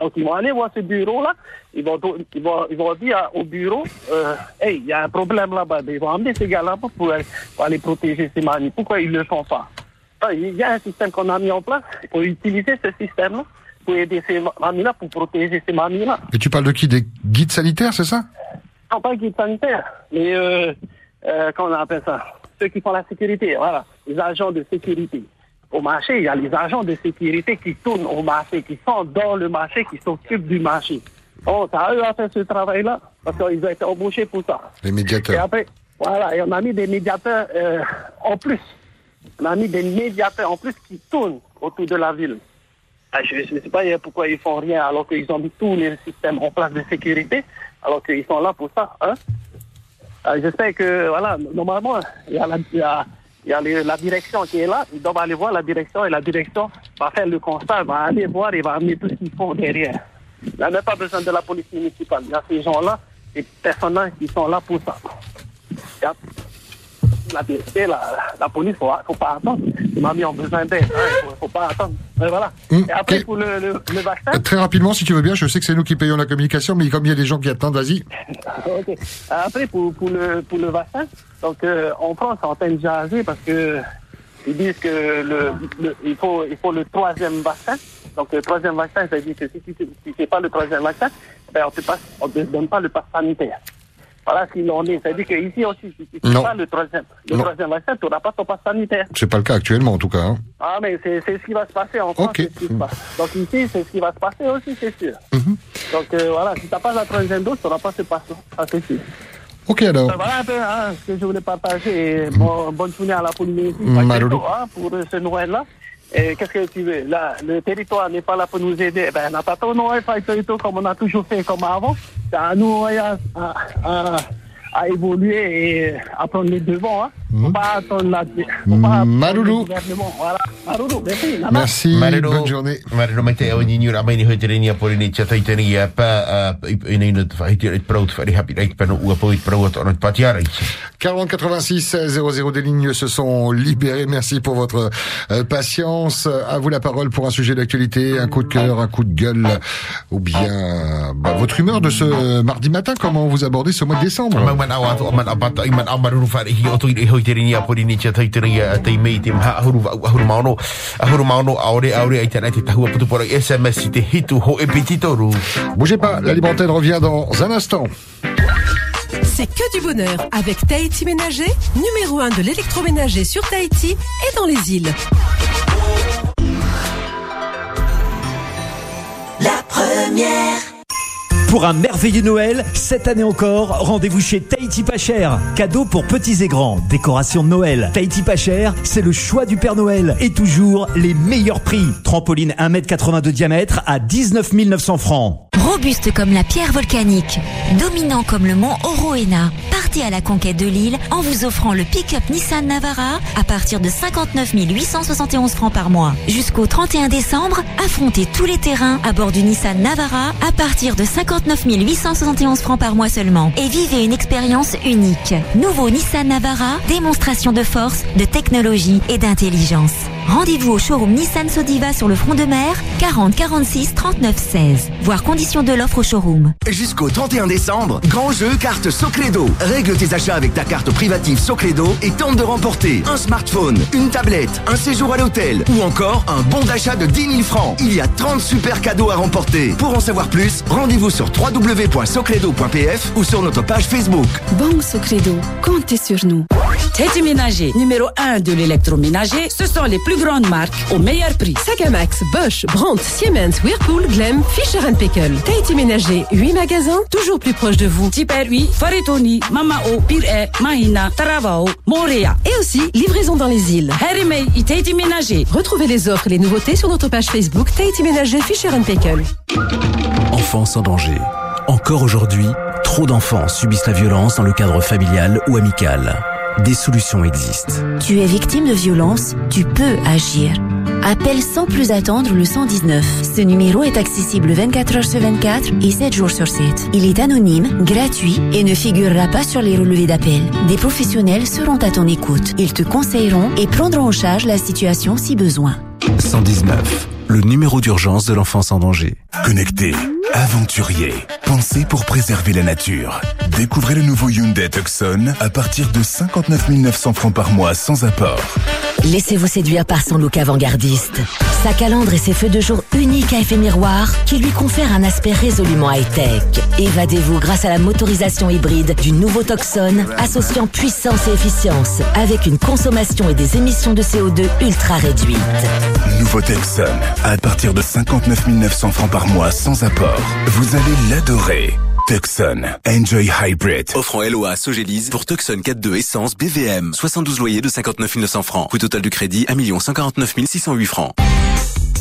Donc, ils vont aller voir ce bureau-là. Ils vont, ils vont, ils vont dire au bureau, euh, hey, il y a un problème là-bas. Ils vont emmener ces gars-là pour, pour, aller- pour protéger ces mamies. Pourquoi ils ne le font pas? Ah, Il y a un système qu'on a mis en place. Il faut utiliser ce système-là pour aider ces mamies-là, pour protéger ces mamies-là. Et tu parles de qui? Des guides sanitaires, c'est ça? Non, pas guide sanitaire, mais euh, euh, comment on appelle ça? Ceux qui font la sécurité, voilà, les agents de sécurité. Au marché, il y a les agents de sécurité qui tournent au marché, qui sont dans le marché, qui s'occupent du marché. Oh, c'est à eux à faire ce travail-là, parce qu'ils ont été embauchés pour ça. Les Et médiateurs. après, voilà, et on a mis des médiateurs euh, en plus. On a mis des médiateurs en plus qui tournent autour de la ville. Ah, je ne sais pas pourquoi ils font rien alors qu'ils ont mis tous les systèmes en place de sécurité, alors qu'ils sont là pour ça. Hein? Ah, J'espère que, voilà, normalement, il y a, la, il y a, il y a la direction qui est là. Ils doivent aller voir la direction et la direction va faire le constat, va aller voir et va amener tout ce qu'ils font derrière. Il n'y a même pas besoin de la police municipale. Il y a ces gens-là, ces personnes-là qui sont là pour ça. La, vérité, la, la police, ne faut pas attendre. Les mamies ont besoin d'aide. Ne faut, faut pas attendre. Et voilà. Hum, Et après, pour le, le, le vaccin, Euh, Très rapidement, si tu veux bien, je sais que c'est nous qui payons la communication, mais comme il y a des gens qui attendent, vas-y. Ok. Après, pour, pour, le, pour le vaccin, donc euh, en France, on de jaser parce que ils disent que le, le- il, faut, il faut le troisième vaccin. Donc le troisième vaccin, ça dit que si tu ne fais pas le troisième vaccin, ben, on ne te donne pas le pass sanitaire. Voilà ce qu'il en est. C'est-à-dire qu'ici aussi, si tu pas le troisième, le Non. troisième vaccin, tu n'auras pas ton pass sanitaire. C'est pas le cas actuellement, en tout cas. hein. Ah, mais c'est ce qui va se passer en France. Ok. c'est ce qui se passe. Donc ici, c'est ce qui va se passer aussi, c'est sûr. Mhm. Donc euh, voilà, si tu n'as pas la troisième dose, tu n'auras pas ce pass. Ça, c'est sûr. Ok, alors. Euh, Voilà un peu hein, ce que je voulais partager. Bon, bonne journée à la Polynésie. Hein, pour ce Noël-là. Et qu'est-ce que tu veux? Là, le territoire n'est pas là pour nous aider. Eh Ben, on faire le territoire comme on a toujours fait comme avant. À nous hein, à, à, à évoluer et à prendre les devants. Hein. Faut pas attendre la, faut pas le gouvernement. Voilà. Maloulou, merci. Nana. Merci, Marero, bonne journée. Marero mai te au ni ni ra mai ni hoi te reni a pore ni cha tai te ni a pa a i nei no te whai te reit prout whai happy reit pano ua po i prout te patiara i 40 86 00 des lignes se sont libérées. Merci pour votre euh, patience. À vous la parole pour un sujet d'actualité, un coup de cœur, un coup de gueule, ou bien bah, votre humeur de ce mardi matin. Comment vous abordez ce mois de décembre? Mau man au atu man abata i man amaru whare hi o tui hoi te reni a pore ni cha tai te reni a te mei te mha ahuru wa ahuru maono ahuru maono aore aore ai te nai te tahua putu pora SMS i te hitu ho e pititoru Bougez pas, la libre antenne revient dans un instant. C'est que du bonheur avec Tahiti Ménager, numéro 1 de l'électroménager sur Tahiti et dans les îles. La première. Pour un merveilleux Noël, cette année encore, rendez-vous chez Tahiti Pas Cher. Cadeau pour petits et grands, décoration de Noël. Tahiti Pas Cher, c'est le choix du Père Noël. Et toujours les meilleurs prix. Trampoline 1m82 de diamètre à 19 900 francs. Robuste comme la pierre volcanique, dominant comme le mont Oroena, partez à la conquête de l'île en vous offrant le pick-up Nissan Navara à partir de 59 871 francs par mois. Jusqu'au 31 décembre, affrontez tous les terrains à bord du Nissan Navara à partir de 59 871 francs par mois seulement et vivez une expérience unique. Nouveau Nissan Navara, démonstration de force, de technologie et d'intelligence. Rendez-vous au showroom Nissan Sodiva sur le front de mer, 40 46 39 16. Voir conditions de l'offre au showroom. Jusqu'au 31 décembre, grand jeu carte Socledo. Règle tes achats avec ta carte privative Socledo et tente de remporter un smartphone, une tablette, un séjour à l'hôtel ou encore un bon d'achat de 10 000 francs. Il y a 30 super cadeaux à remporter. Pour en savoir plus, rendez-vous sur www.socledo.pf ou sur notre page Facebook. Banque Socredo, comptez sur nous. Teddy Ménager, numéro 1 de l'électroménager, ce sont les plus grandes marques au meilleur prix. Sagamax, Bosch, Brandt, Siemens, Whirlpool, Glem, Fisher Pickle. Tahiti Ménager, 8 magasins, toujours plus proches de vous. Super 8, Faretoni, Mamao, Pire, Mahina, Taravao, Montréal. Et aussi, livraison dans les îles. Harimei et Tahiti Ménager. Retrouvez les offres et les nouveautés sur notre page Facebook Tahiti Ménager Fisher Pickle. Enfants sans danger. Encore aujourd'hui, trop d'enfants subissent la violence dans le cadre familial ou amical. Des solutions existent. Tu es victime de violence, tu peux agir. appelle sans plus attendre le 119. Ce numéro est accessible 24 heures sur 24 et 7 jours sur 7. Il est anonyme, gratuit et ne figurera pas sur les relevés d'appel. Des professionnels seront à ton écoute. Ils te conseilleront et prendront en charge la situation si besoin. 119, le numéro d'urgence de l'enfance en danger. Connecté, aventurier, pensé pour préserver la nature. Découvrez le nouveau Hyundai Tucson à partir de 59 900 francs par mois sans apport. Laissez-vous séduire par son look avant-gardiste. Sa calandre et ses feux de jour uniques à effet miroir qui lui confèrent un aspect résolument high-tech. Évadez-vous grâce à la motorisation hybride du nouveau Tucson associant puissance et efficience avec une consommation et des émissions de CO2 ultra réduites. Nouveau Tucson à partir de 59 900 francs par mois sans apport. Vous allez l'adorer. Tucson, Enjoy Hybrid. Offrant LOA Sogélise pour Tucson 4.2 essence BVM. 72 loyers de 59 900 francs. Coût total du crédit 1 149 608 francs.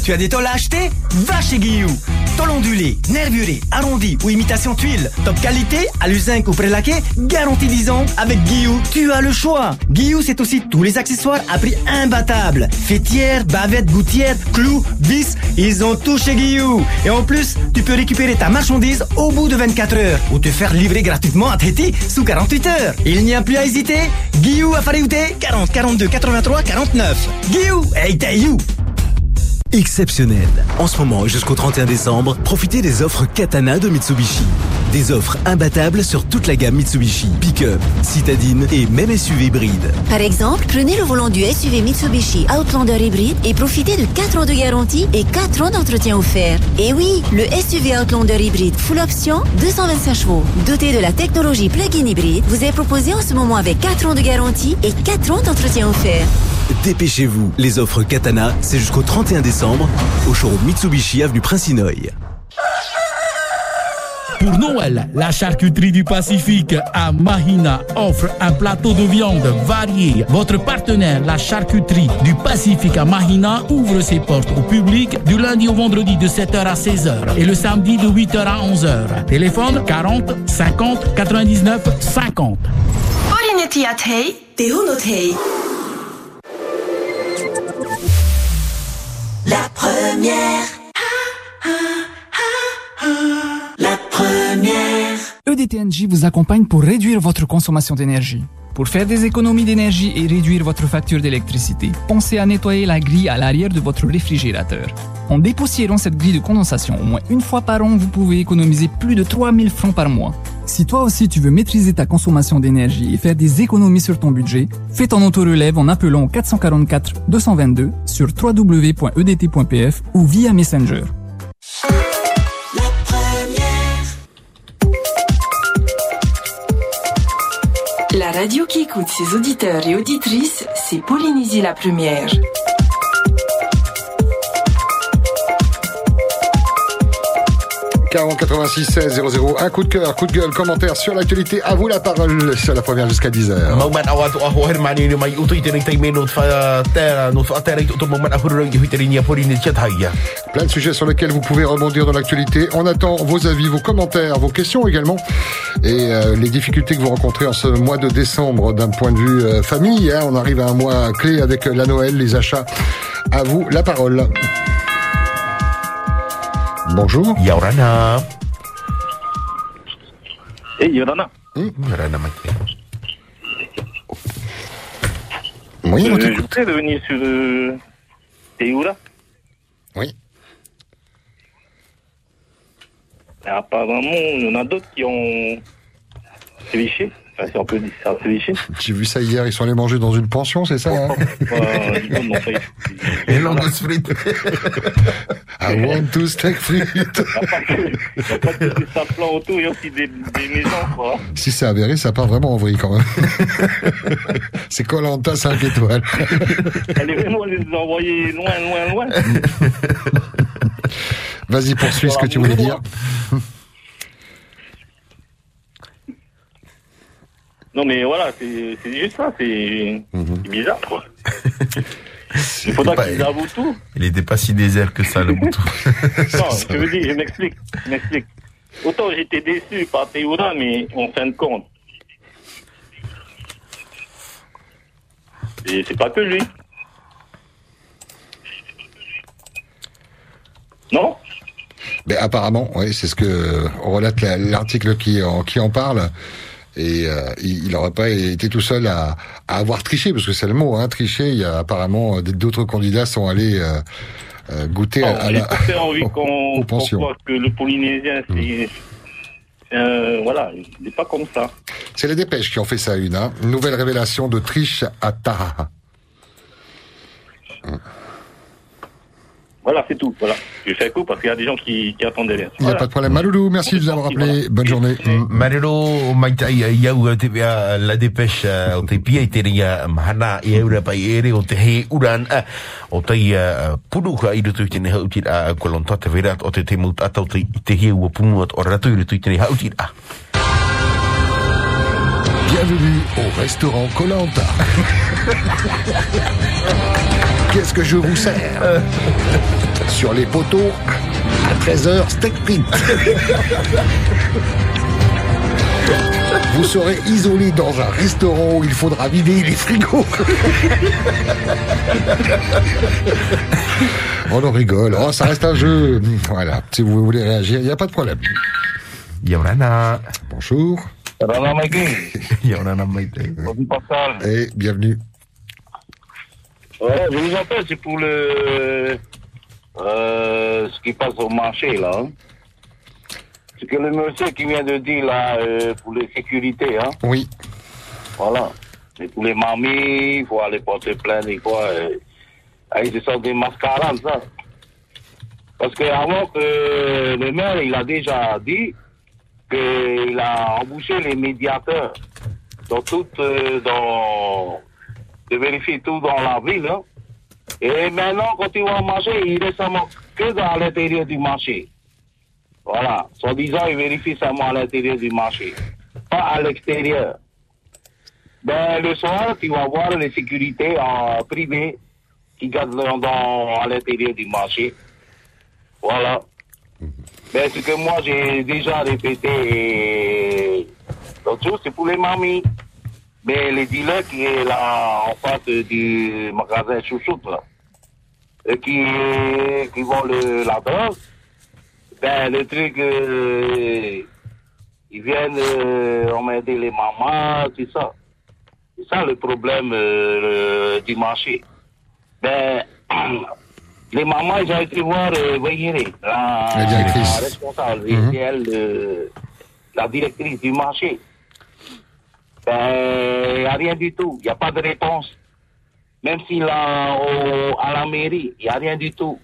Tu as des tôles à acheter? Va chez Guillou. Tôle ondulée, nervurée, arrondie ou imitation tuile. Top qualité, à l'usinc ou prélaqué, garantie 10 ans. Avec Guillou, tu as le choix. Guillou, c'est aussi tous les accessoires à prix imbattable. Fêtières, bavettes, gouttières, clous, vis, ils ont tout chez Guillou. Et en plus, tu peux récupérer ta marchandise au bout de 24 ou te faire livrer gratuitement à Tahiti sous 48 heures. Il n'y a plus à hésiter. Guillou à Fariouté, 40 42 83 49. Guillou, hey, you. Exceptionnel. En ce moment, jusqu'au 31 décembre, profitez des offres Katana de Mitsubishi. Des offres imbattables sur toute la gamme Mitsubishi, pick-up, citadine et même SUV hybride. Par exemple, prenez le volant du SUV Mitsubishi Outlander hybride et profitez de 4 ans de garantie et 4 ans d'entretien offert. Et oui, le SUV Outlander hybride full option, 225 chevaux, doté de la technologie plug-in hybride, vous est proposé en ce moment avec 4 ans de garantie et 4 ans d'entretien offert. Dépêchez-vous, les offres Katana, c'est jusqu'au 31 décembre au showroom Mitsubishi avenue Prince-Inouye. Pour Noël, la charcuterie du Pacifique à Mahina offre un plateau de viande varié. Votre partenaire, la charcuterie du Pacifique à Mahina, ouvre ses portes au public du lundi au vendredi de 7h à 16h et le samedi de 8h à 11h. Téléphone 40 50 99 50. La première. EDTNJ vous accompagne pour réduire votre consommation d'énergie. Pour faire des économies d'énergie et réduire votre facture d'électricité, pensez à nettoyer la grille à l'arrière de votre réfrigérateur. En dépoussiérant cette grille de condensation au moins une fois par an, vous pouvez économiser plus de 3000 francs par mois. Si toi aussi tu veux maîtriser ta consommation d'énergie et faire des économies sur ton budget, fais ton auto-relève en appelant au 444 222 sur www.edt.pf ou via Messenger. Radio qui écoute ses auditeurs et auditrices, c'est Polynésie la première. « 40 86 16 00. Un coup de cœur, coup de gueule, commentaire sur l'actualité. À vous la parole. C'est la première jusqu'à 10h. Moment awal tu aku hermani ni mai utu itene tai menu fa terra no fa terra tu moment aku ro yu itene ni apori ni chat haya. Plein de sujets sur lesquels vous pouvez rebondir dans l'actualité. On attend vos avis, vos commentaires, vos questions également. Et euh, les difficultés que vous rencontrez en ce mois de décembre d'un point de vue euh, famille. hein. On arrive à un mois clé avec la Noël, les achats. À vous la parole. Bonjour. Yaurana. Eh, Yorana. Yaurana mai. Oui, Euh, on je voudrais revenir sur euh, Théoura. Oui. Apparemment, il y en a d'autres qui ont séviché. Enfin, on peut dire ça, séviché. J'ai vu ça hier, ils sont allés manger dans une pension, c'est ça hein. Et de sprit. I want to steak frites. Il n'y a pas que des saplants autour, il y a aussi des, des maisons, quoi. Si c'est avéré, ça part vraiment en vrille quand même. c'est Colanta 5 étoiles. Est vraiment les envoyer loin, loin, loin. Vas-y, poursuis ce que tu voulais dire. Non, mais voilà, c'est juste ça, c'est Mhm. bizarre, quoi. Il faudra pas- qu'ils avouent tout. Il était pas si désert que ça le mouton. Non, je veux dire, je m'explique, je m'explique. Autant j'étais déçu par Théoura, mais en fin de compte, et c'est pas que lui. Non? Ben apparemment, oui, c'est ce que relate la- l'article qui en, qui en parle. Et euh, il n'aurait pas été tout seul à, à avoir triché, parce que c'est le mot, hein, triché. Il y a apparemment euh, d'autres candidats sont allés euh, euh, goûter à, la. envie qu'on aux pensions. que le Polynésien, c'est... euh, voilà, il n'est pas comme ça. C'est les dépêches qui ont fait ça une. Hein. Nouvelle révélation de triche à Taha. Voilà, c'est tout. Voilà. Je fais coup parce qu'il y a des gens qui, qui attendent derrière. Il n'y a pas de problème. Maloulou, merci de nous avoir appelé. Bonne journée. Tai iau te vea la dépêche uh, o te pia i te ringa mahana i eura pai ere o te he uran uh, o te uh, punu ka i rutu i tene hautir a kolon tata verat o te te mut atau te, i te hiu o punu at o ratu i rutu i tene hautir a Bienvenue au restaurant Colanta. Qu'est-ce que je vous sers Sur les poteaux, à 13h, steak frites. Vous serez isolé dans un restaurant où il faudra vider les frigos. On en rigole. Oh, ça reste un jeu. Voilà. Si vous voulez réagir, il n'y a pas de problème. Yorana. Bonjour. Yorana Maite. Bonjour Pascal. Et bienvenue. Ouais, je vous appelle, c'est pour le euh, ce qui passe au marché là. hein. C'est que le monsieur qui vient de dire là euh, pour les sécurités, hein. Oui. Voilà. Et pour les mamies, il faut aller porter plainte et quoi. Euh, ah, ce sont des mascarades, ça. Parce que avant que le maire, il a déjà dit qu'il a embauché les médiateurs dans toute, euh, dans, de vérifier tout dans la ville. hein. Et maintenant, quand ils vont au marché, il reste seulement que dans l'intérieur du marché. Voilà. Soi-disant, ils vérifient seulement à l'intérieur du marché, pas à l'extérieur. Ben, le soir, tu vas voir les sécurités en privé qui gardent dans, à l'intérieur du marché. Voilà. Ben, ce que moi, j'ai déjà répété l'autre c'est pour les mamies. Mais les dealers qui est là en face du magasin chouchoute, là, et qui, qui vendent le, la drogue, ben, le truc, euh, ils viennent euh, emmerder les mamans, tout ça. C'est ça le problème euh, du marché. Ben, les mamans, ils ont été voir euh, la, La directrice. la responsable, elle, euh, la directrice du marché. Ben, a rien du tout. Il n'y a pas de réponse. Même si là, au- à la mairie, il n'y a rien du tout.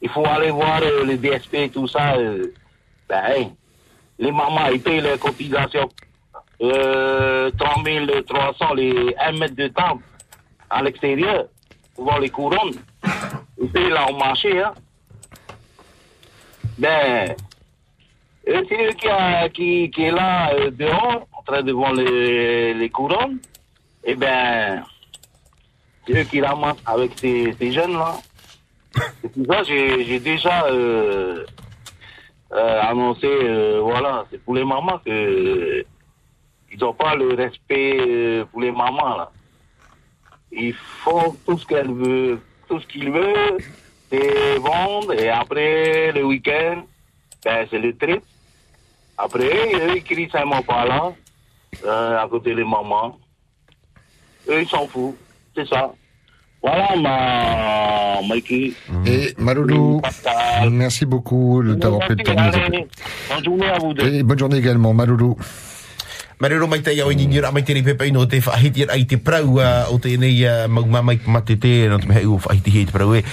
Il faut aller voir euh, le DSP et tout ça. euh, ben, les mamans, ils payent les cotisations. Euh, 3300, les 1 mètre de table à l'extérieur, pour voir les couronnes. Ils payent là au marché. Hein. Ben, c'est eux qui, a- qui, qui est là dehors, en train de voir les, les couronnes. Eh ben, c'est eux qui ramassent avec ces, ces jeunes-là. C'est pour ça j'ai déjà euh, euh, annoncé, euh, voilà, c'est pour les mamans que ils n'ont pas le respect pour les mamans, là. Ils font tout ce qu'elles veulent, tout ce qu'ils veulent, c'est vendre, et après, le week-end, ben, c'est le trip. Après, eux, ils crient seulement par là, euh, à côté des mamans. Eux, ils s'en foutent. C'est ça. Voilà ma Mikey. Et Maloulou, merci beaucoup de t'avoir pris le temps de nous appeler. Bonne journée à vous deux. Et bonne journée également, Maloulou. Marero mai tai au ni ngira mai te ri pepe no te whahiti ai te prau o te nei mau mamai mate te no te mehai u whahiti hei te prau e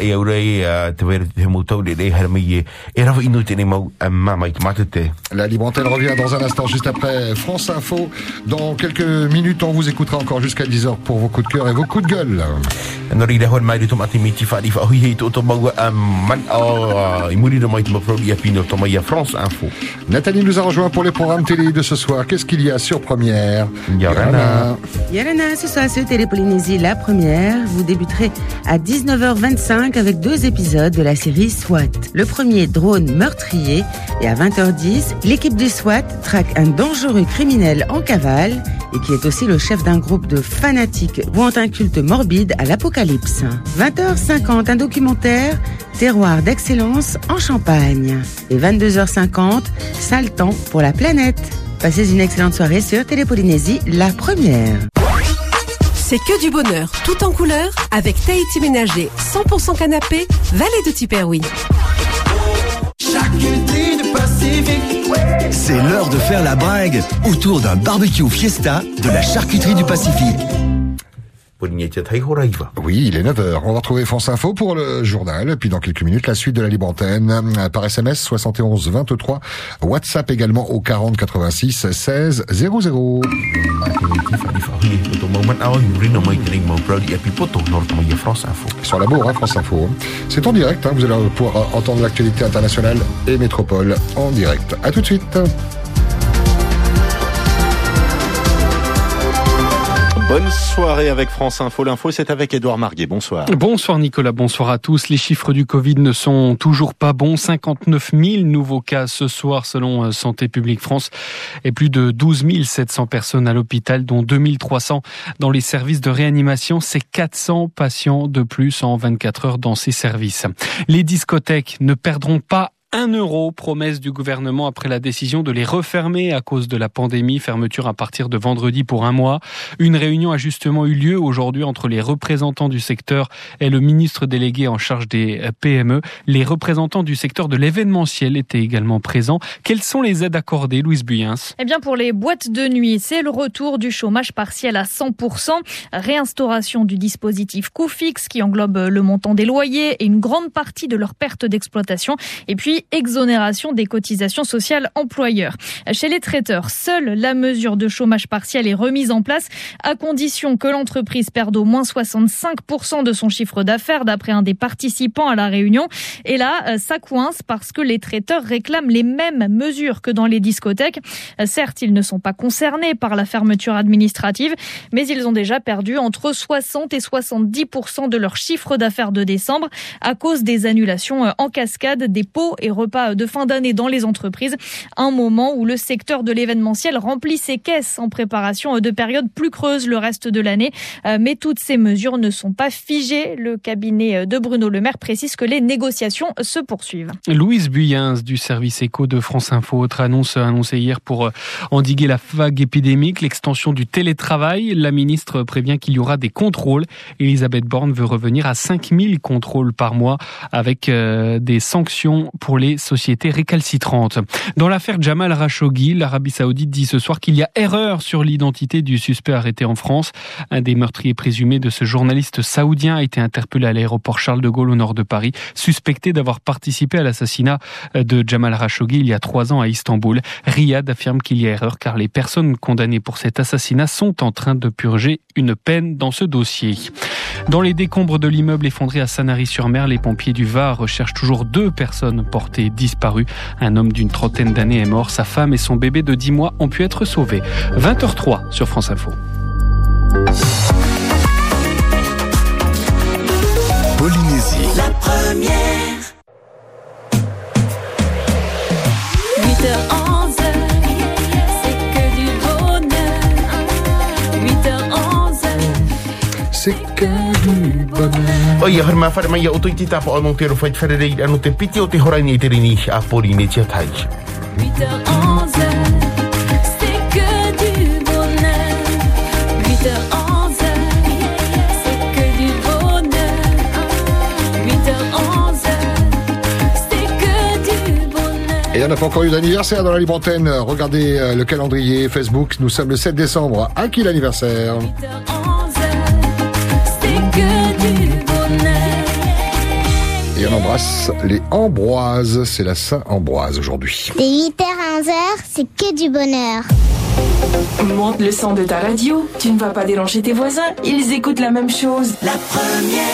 e au rei te wera te mo tau le rei hara mai e rawa inu te nei mau mamai mate te La Libre Antenne revient dans un instant, juste après France Info. Dans quelques minutes, on vous écoutera encore jusqu'à 10h pour vos coups de cœur et vos coups de gueule. mai hei to mau man i muri mai te to mai France Info Nathalie nous a rejoint pour les programmes télé de ce soir. Qu'est-ce qu'il y a sur première Yorana. Yalana, ce soir sur Télépolynésie, la première. Vous débuterez à 19h25 avec deux épisodes de la série SWAT. Le premier, drone meurtrier. Et à 20h10, l'équipe du SWAT traque un dangereux criminel en cavale. et qui est aussi le chef d'un groupe de fanatiques vouant un culte morbide à l'apocalypse. 20h50, un documentaire Terroir d'excellence en Champagne. Et 22h50, sale temps pour la planète. Passez une excellente soirée sur Télépolynésie, la première. C'est que du bonheur, tout en couleur, avec Tahiti Ménager, 100% canapé, Vallée de Tiperoui. C'est l'heure de faire la bringue autour d'un barbecue fiesta de la charcuterie du Pacifique. Oui, il est 9h. On va retrouver France Info pour le journal. Puis dans quelques minutes, la suite de la libre antenne. Par SMS 71 23. WhatsApp également au 40 86 16 00. Sur la bourre, hein, France Info. C'est en direct. hein. Vous allez pouvoir entendre l'actualité internationale et métropole en direct. À tout de suite. Bonne soirée avec France Info. L'info, c'est avec Édouard Marguet. Bonsoir. Bonsoir Nicolas, bonsoir à tous. Les chiffres du Covid ne sont toujours pas bons. 59 000 nouveaux cas ce soir selon euh, Santé publique France et plus de 12 700 personnes à l'hôpital, dont 2300 dans les services de réanimation. C'est 400 patients de plus en 24 heures dans ces services. Les discothèques ne perdront pas un euro, promesse du gouvernement après la décision de les refermer à cause de la pandémie. Fermeture à partir de vendredi pour un mois. Une réunion a justement eu lieu aujourd'hui entre les représentants du secteur et le ministre délégué en charge des PME. Les représentants du secteur de l'événementiel étaient également présents. Quelles sont les aides accordées, Louise Buyens? Eh bien, pour les boîtes de nuit, c'est le retour du chômage partiel à 100%, réinstauration du dispositif coût fixe qui englobe le montant des loyers et une grande partie de leur perte d'exploitation. Et puis, exonération des cotisations sociales employeurs. Chez les traiteurs, seule la mesure de chômage partiel est remise en place à condition que l'entreprise perde au moins 65% de son chiffre d'affaires d'après un des participants à la réunion. Et là, euh, ça coince parce que les traiteurs réclament les mêmes mesures que dans les discothèques. Euh, Certes, ils ne sont pas concernés par la fermeture administrative, mais ils ont déjà perdu entre 60 et 70% de leur chiffre d'affaires de décembre à cause des annulations euh, en cascade des pots et repas de fin d'année dans les entreprises. Un moment où le secteur de l'événementiel remplit ses caisses en préparation de périodes plus creuses le reste de l'année. Euh, Mais toutes ces mesures ne sont pas figées. Le cabinet de Bruno Le Maire précise que les négociations se poursuivent. Louise Buyens du service éco de France Info. Autre annonce annoncée hier pour euh, endiguer la vague épidémique, l'extension du télétravail. La ministre prévient qu'il y aura des contrôles. Elisabeth Borne veut revenir à 5000 contrôles par mois avec euh, des sanctions pour les sociétés récalcitrantes. Dans l'affaire Jamal Khashoggi, l'Arabie Saoudite dit ce soir qu'il y a erreur sur l'identité du suspect arrêté en France. Un des meurtriers présumés de ce journaliste saoudien a été interpellé à l'aéroport Charles de Gaulle au nord de Paris, suspecté d'avoir participé à l'assassinat de Jamal Khashoggi il y a trois ans à Istanbul. Riyad affirme qu'il y a erreur car les personnes condamnées pour cet assassinat sont en train de purger une peine dans ce dossier. Dans les décombres de l'immeuble effondré à Sanary-sur-Mer, les pompiers du Var recherchent toujours deux personnes portées disparues. Un homme d'une trentaine d'années est mort, sa femme et son bébé de 10 mois ont pu être sauvés. 20h03 sur France Info. Polynésie. La première 8h11 C'est que du bonheur 8h11 C'est que du bonheur. O ia harma whare mai o toiti tapa o te rowhai wharerei anu te piti o te horaini e te rini a Polynesia Tai. 8h11 C'est que du bonheur 8h11 C'est que du bonheur 8h11 C'est que du bonheur Et on n'a pas encore eu d'anniversaire dans la libre antenne. Regardez euh, le calendrier Facebook. Nous sommes le 7 décembre. À qui l'anniversaire? On embrasse les Ambroises. C'est la Saint-Ambroise aujourd'hui. De 8h à 11h, c'est que du bonheur. Monte le son de ta radio, tu ne vas pas déranger tes voisins, ils écoutent la même chose. La première.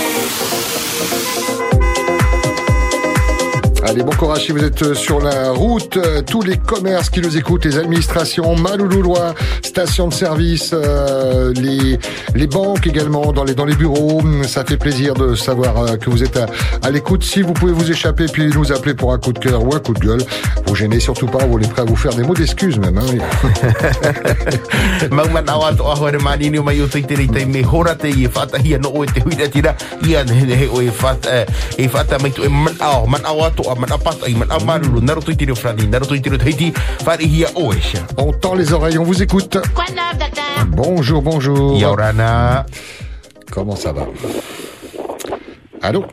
Allez, bon courage si vous êtes euh, sur la route. Euh, Tous les commerces qui nous écoutent, les administrations, Malouloulois, stations de service, euh, les, les banques également, dans les, dans les bureaux. Ça fait plaisir de savoir euh, que vous êtes à, à l'écoute. Si vous pouvez vous échapper puis nous appeler pour un coup de cœur ou un coup de gueule, vous gênez surtout pas, vous êtes prêts à vous faire des mots d'excuses même. Hein. Mau man awa to aho re mani ni mai o te tere te me hora te i whata hia no o e te huira tira ia ne he o e whata e whata mai tu e man ao man awa to a man apata i man a maruru naro to i tiro frani naro to i tiro teiti whare hia o e sha On tend les oreilles, on vous écoute. Quoi de neuf, docteur? Bonjour, bonjour. Yaurana. Comment ça va? Allô?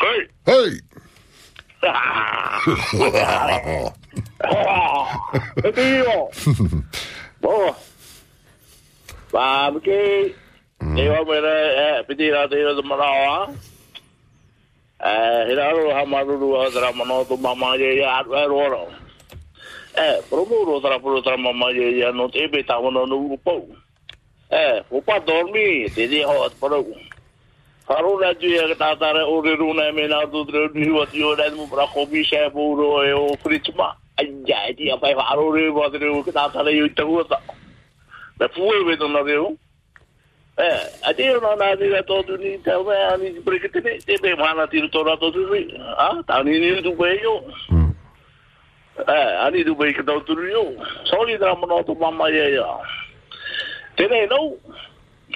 Hey. Hey. Me eh marawa. Eh ira ro ha maruru ha tra mano to mama ye ya ro ro. Eh promo ro tra pro tra mama ye ya no te be ta no no po. Eh o pa dormi te di ho pro. Haro na ju ya ta ta re o re ru na me na tu tre ni wa ti o na mu pra ko bi she bu ro e o fritma. Ai ti apa haro re wa tre o ta yu ta u ta. Na fu e na Eh, ade no na ni ra to tu ni ta me ani break te ne te be mana ti to ra to tu ni. Ah, ta ni ni tu be yo. Eh, ani tu be ka to tu yo. Sorry dra mo to mama ye ya. Tene no?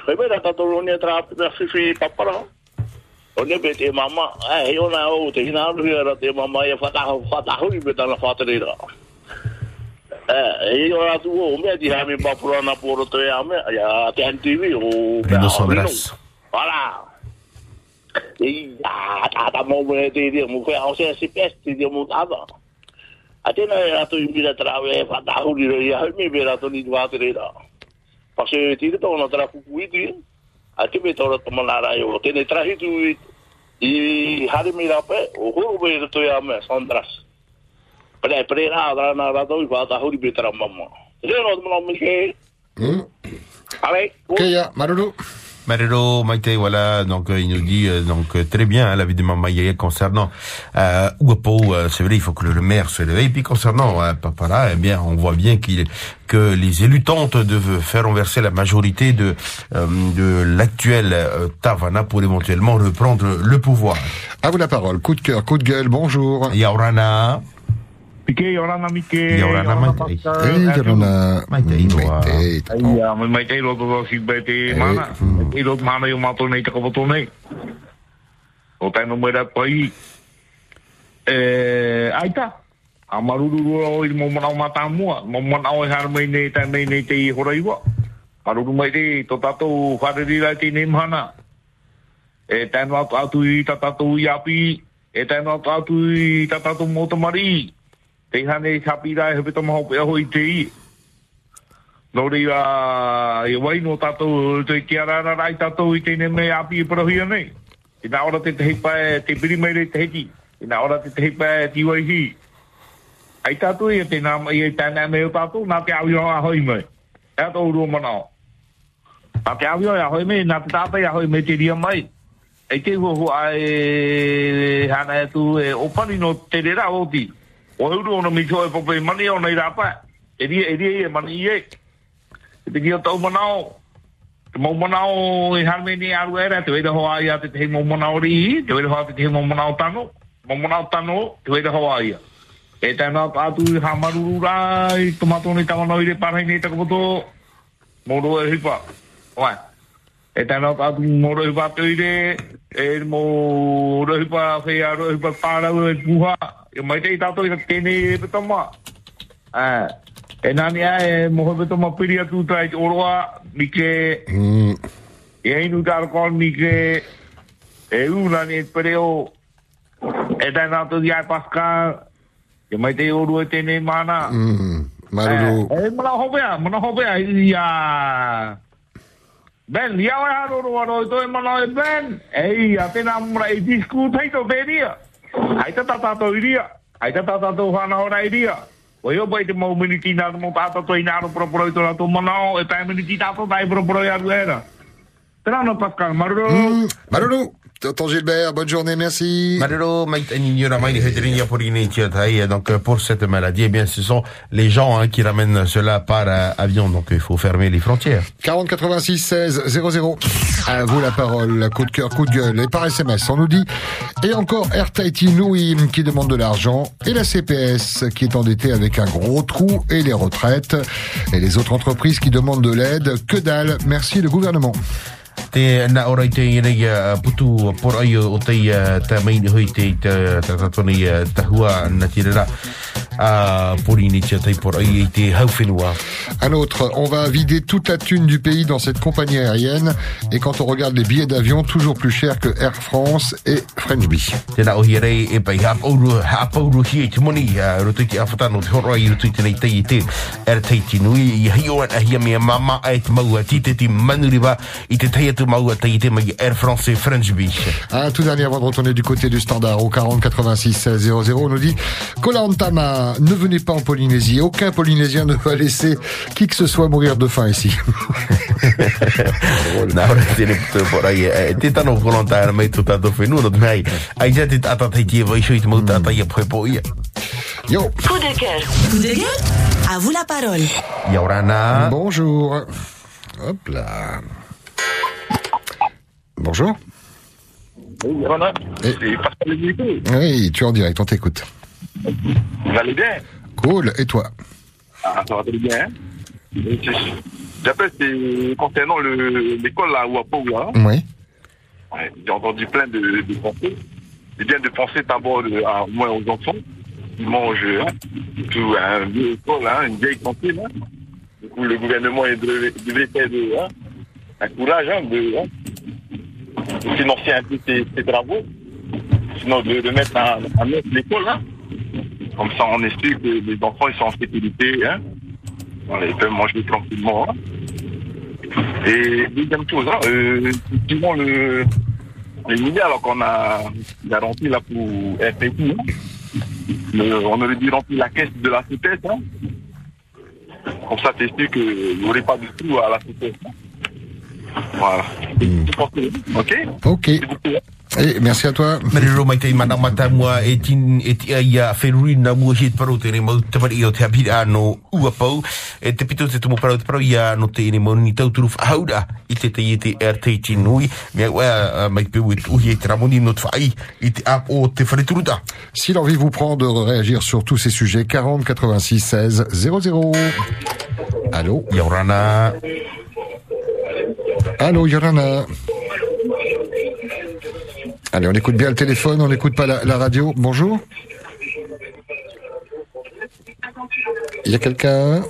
Febe da to ro ni tra pe fi fi papara. O ne be te mama, eh yo na o te hina ru ra te mama ye fata fata hu be ta na fata re ra. Eh, yo ra tu o me di ha mi papura na poro to ya me ya te o Bruno Sombras. Voilà. E te di mo fe o se si pesti di mo ta da. Atena ya tu mi da trave fata hu ri ya mi be ra to ni wa te re ra. Pase ti to na tra ti. Me yo te ne trahi tu i hari mi ra pe o hu be to ya me sondras. Pre pre ra ra na ra to i fata hu ri be tra mamma. Re no mo me ke. Allez. Kaya, Marulu. Marero Maite, voilà, donc il nous dit euh, donc euh, très bien hein, l'avis de Maman Yaya concernant euh, Ouapo, euh, c'est vrai, il faut que le, le maire se réveille. Puis concernant euh, Papara, eh bien, on voit bien qu'il que les élus tentent de faire renverser la majorité de euh, de l'actuel euh, Tavana pour éventuellement reprendre le pouvoir. À vous la parole. Coup de cœur, coup de gueule, bonjour. Yaurana. Pike Mike. Maite. Hey, Yorana. Maite, Inoa. Ai, mai mai te si mana. I rot mana nei nei. O mera pai. Eh, aita. A maruru i mana o mua, mo mana o har mai nei ta nei nei te i horai wa. Maruru mai te to tato whareri rai te nei mana. E tēnu atu i i api. E tēnu i. Te hane i kapira e hepe tama hope aho i te i. Nō rei a e wai no tātou te kia rāna rai tātou i tēne me api i parahia nei. I nā ora te te heipa e te piri mai rei te heki. I nā ora te te heipa e te wai hi. Ai tātou i te nā i e tēnā me o tātou, nā te awi a hoi mai. E tō urua manao. Nā te awi a hoi mai, nā te tātai a hoi mai te ria mai. E te hoho ai hana e tu e opani no te rera. O huru ona mi tō e pope mani o nei rapa. E ria e ria e mani i e. E te kia tau manao. Te mau manao e harme ni aru era, te weida hoa ia te te mau manao ri, te weida hoa te te mau manao tano. Mau manao tano, te weida hoa ia. E tēnā atu i hamaruru rai, tomato ni tawanau i re parai nei takapoto. Moro e hipa. Oai. E tēnā atu moro e hipa te i re, e moro e hipa whea ro e pārau e puha. E i i tēnei e petama. Ah. E e moho beto ma piri atu tai te oroa, ke... E tāra mi ke... E nani e pere o... E tai nātou di ai paska... E mai te e tēnei mana... Maruru. E mana hopea, mana hopea i a... Ben, ia wai haro roa roi toi mana e Ben? E a tēnā mura i disku teito tēria. Ai ta tatato iria. Ai ta tatato whana ora iria. O yo bai te mau miniti nā mo tata toi nā ro pro pro i tōna tō manao e tai miniti tata tai pro pro i aru era. Tēnā no Pascal, maruru. Maruru. Tonton Gilbert, bonne journée, merci. Donc, euh, pour cette maladie, eh bien, ce sont les gens hein, qui ramènent cela par euh, avion. Donc, il faut fermer les frontières. 40 86 16 00. À vous la parole, coup de cœur, coup de gueule. Et par SMS, on nous dit, et encore Air Tahiti Nui qui demande de l'argent, et la CPS qui est endettée avec un gros trou, et les retraites, et les autres entreprises qui demandent de l'aide. Que dalle, merci le gouvernement. Te na ora i te iei uh, putu por ai o te uh, te uh, tahua na te. Un autre, on va vider toute la thune du pays dans cette compagnie aérienne. Et quand on regarde les billets d'avion, toujours plus cher que Air France et French Bee. Air France et French Bee. Un tout dernier avant de retourner du côté du standard au 40 86 16 00, on nous dit Kolantama, ne venez pas en Polynésie. Aucun Polynésien ne va laisser qui que ce soit mourir de faim ici. Nā ora te tano mai tu tātou whenua, no te mei, ai ja te tia vai shui te mau ia poe po ia. Yo. Coup de cœur. Coup de gueule? À vous la parole. Yaurana. Bonjour. Hop là. Bonjour. Oui, voilà. Oui, tu es en direct, on t'écoute. Vous allez bien? Cool. Et toi? Ah, ça va très bien. C'est- J'appelle, c'est concernant le- l'école là, où à là. Oui. Ouais, J'ai entendu plein de, de pensées. C'est bien de penser d'abord à moins aux enfants qui mangent hein, tout un vieux école, hein, une vieille cantine. Hein. Du coup, le gouvernement il devrait, devrait faire de, hein, un courage hein, de, hein, financer un peu ces, travaux. Sinon, de, de mettre neuf l'école. Hein. Comme ça, on est sûr que les enfants ils sont en sécurité. Hein. Ils peuvent manger tranquillement. hein. Et deuxième chose, hein, euh, effectivement, le, les milliards qu'on a garanti là pour hein, le- on aurait dû remplir la caisse de la CPS. Hein. Comme ça, sûr qu'il n'y aurait pas de trou à la CPS. hein. Voilà. Ok Ok. Et merci à toi. Marero mai tei mana mata mua e tin e ti ai a whenuri na mua hit paro tēne mau tamari i o te hapiri ano ua pau e te pito te tumu parau te parau i a no te ene mau ni tau turu whahaura i te tei e te er tei ti nui mea ua mai peu e uhi e te ramoni no te whai i te ap o te whareturuta. Si l'envie vous prend de réagir sur tous ces sujets, 40 86 16 00. Allô? Yorana. Allô, Yorana. Allez, on écoute bien le téléphone, on n'écoute pas la, la radio. Bonjour. Il y a quelqu'un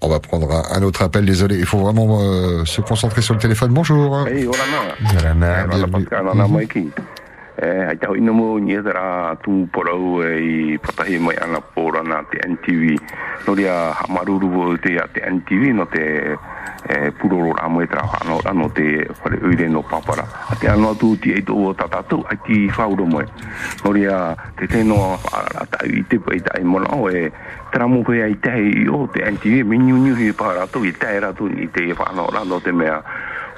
On va prendre un, un autre appel, désolé. Il faut vraiment euh, se concentrer sur le téléphone. Bonjour. Yorana. Ora Eh, ai tau ino mo ni era tu porau e patahi mai ana porana te NTV. No ria hamaruru wo te a te NTV no te eh, puroro rā moe tra ano ano te whare uire no papara. A te ano tu ti eito o tatatu ai ti whauro moe. No ria te no a ta i te pai tai mona no e tramu pe ai te i o te NTV me nyu nyu hi para tu i tei ratu ni te whanau rano te mea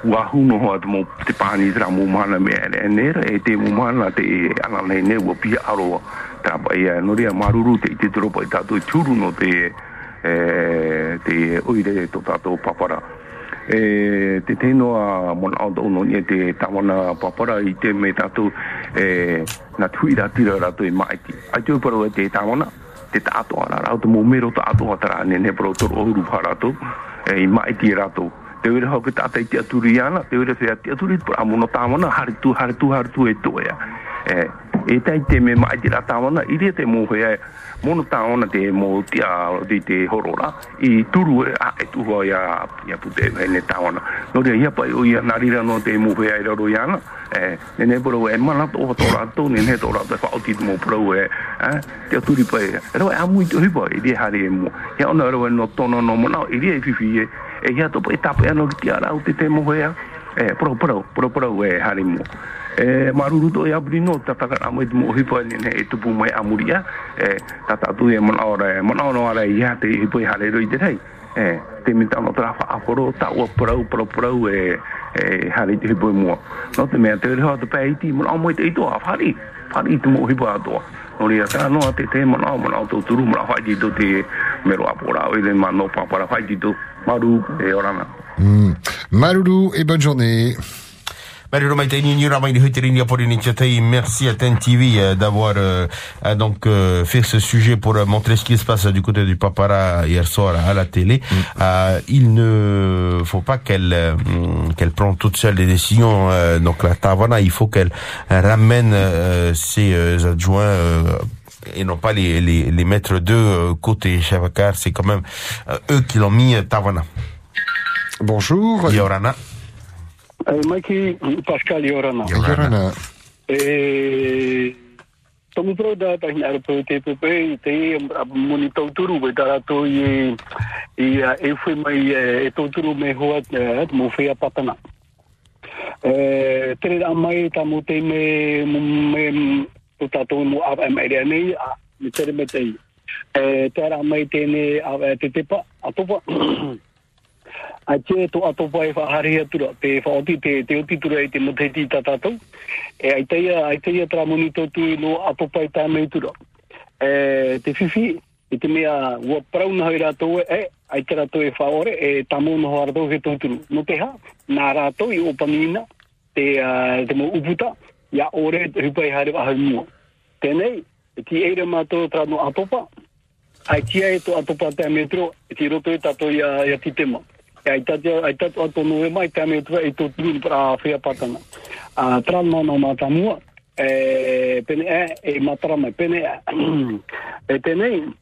ua huno hoa te mo te pāni tra mo mana me ere nera e te mo mana te ana nei ne ua pia aro tra pa ia no ria maruru te i te tropa i tātou i no te e, te oire to tātou papara. E te teno a mona au no ni te tawana papara i te me tātou e na tuira tira rato i maiti. Ai a paro e te tawana te tātou ara rau te mo mero tātou atara ne ne paro toro ohuru parato e i maiti rato te wera hau pe tātai te aturi ana, te wera whea te aturi por amono tāwana, hari tu, hari tu, hari tu e toea. E, e tai te me mai te rā tāwana, i rea te mō mono tāwana te mō te a, te te horora, i turu e a e tuhua ia, ia pute e ne tāwana. No rea ia pai o ia narira no te mō whea i raro i ana, e, ne ne e mana tō tō rātou, ne ne tō rātou e whaoti te mō poro e, e, te aturi pai, e rau e amui te hipa, i rea hari e mō. Ia ona rau e no tono no na i rea e whiwhi e, e ia to e tapu ano ki ara o te te mohea e pro pro pro pro e harimu e maruru to e bri no tata ka amo te mo pa ni ne e tupu mai amuria e tata tu e mon ora e mana ora ora ia te hipo e hare roi te rei. E te minta no tra fa aforo ta o pro pro pro e e hari te hipo mo no te me te reho te pe ti mo mo te ito a fari hari te mo to o e. Maloulou et bonne journée. Merci à TEN TV euh, d'avoir euh, donc euh, fait ce sujet pour euh, montrer ce qui se passe du côté du Papara hier soir à la télé. Euh, il ne faut pas qu'elle euh, qu'elle prenne toute seule des décisions. euh, donc la Tavana, il faut qu'elle ramène euh, ses adjoints. euh, et non pas les, les, les mettre de côté, car c'est quand même eux qui l'ont mis Tavana. Bonjour. Yorana. Eh, Maiki Pascal Yorana. Yorana. E Tomu pro da ta hina po te pe pe te moni tau turu be tara to i i a, e foi mai e tau turu me hoa mo fea patana. E tere a mai ta mo te me mo me to ta to mo a me re nei a me tere me te e tera mai te ne a te te pa a to pa a che to ato to pa e fa hari atura te fa oti te te oti tura e te mo ti ta e ai teia ai teia tra monito tu no ato to ta me tura. E te fifi i te mea ua prauna hoi rātou e ai te rātou e whaore e tamo no hoa rātou he tōturu no te ha nā rātou i opamina te, uh, te mo uputa ia ore te hupai wa hau mua. Tēnei e ti eire mātou tra no atopa ai tia e to atopa te metro e ti roto e tato ia, ia ti tema ai tatu ai tate o tonu e mai tame tu e tu tu pra fea patana a tran no no mata mu e pene e e matra mai pene e tene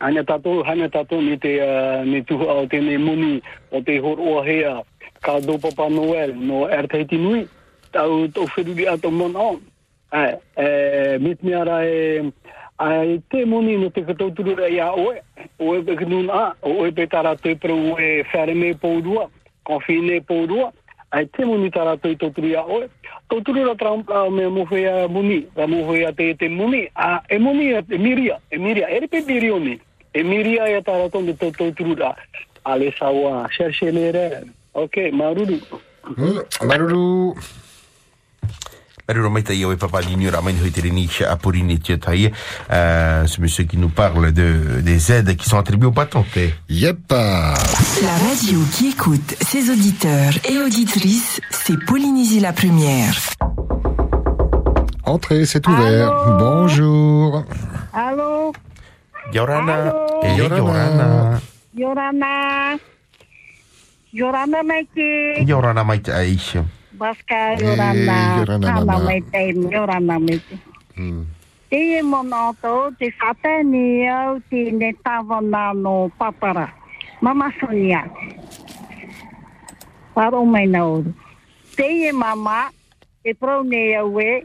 ane tato hane tato ni te ni tu o tene muni o te hor o hea ka do papa noel no rtt nui tau to feru ato mon on e mit mi ara e ai te muni no te katauturu rei a oe. Oe pe kinun a oe pe tara te pro oe whare me pourua konfine pourua ai te muni tara te tauturu a oe. Tauturu ra trampa me mo whea muni ra mo whea te te muni a e muni e miria e miria pe mirioni e miria e te ra. Ale ok maruru. Maloulou. Mario Romaita Yawe Papa Ligno Ramen Hoiterini Aporini Tietaye, euh, ce monsieur qui nous parle de, des aides qui sont attribuées aux patentés. Yep. La radio qui écoute ses auditeurs et auditrices, c'est Polynésie la première. Entrez, c'est ouvert. Bonjour. Allô Yorana. Allô? Eh, Yorana. Yorana. Yorana Maiki. Yorana Maita Aisha. Baska Eh, Yorana. Hana mama. Maiti. Yorana Maiti. Te mono tō, te whatani au, te ne tawana no papara. Mama Sonia. Paro mai na oru. Te e mama, e prau ne au e,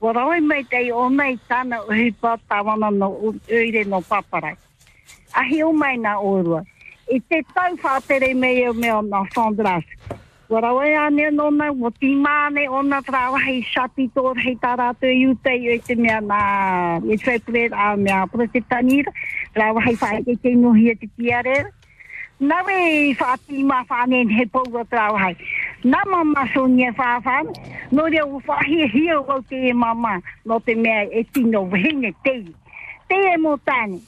Warawai mai tei o nei tāna uhipa tawana no uire no papara. Ahi o mai na orua. I te tau whātere mei o mea na Sandras. Warawe a no me o ti mane o na trawa hei shati to hei tara te i te i te mea na i te tre a mea prosetanir trawa hei fai ke te nuhi a te tiare na we fati ma fane ni he pou o trawa na mama so nye no rea u fahi hi o o te mama no te mea e tino vene te te e mo tani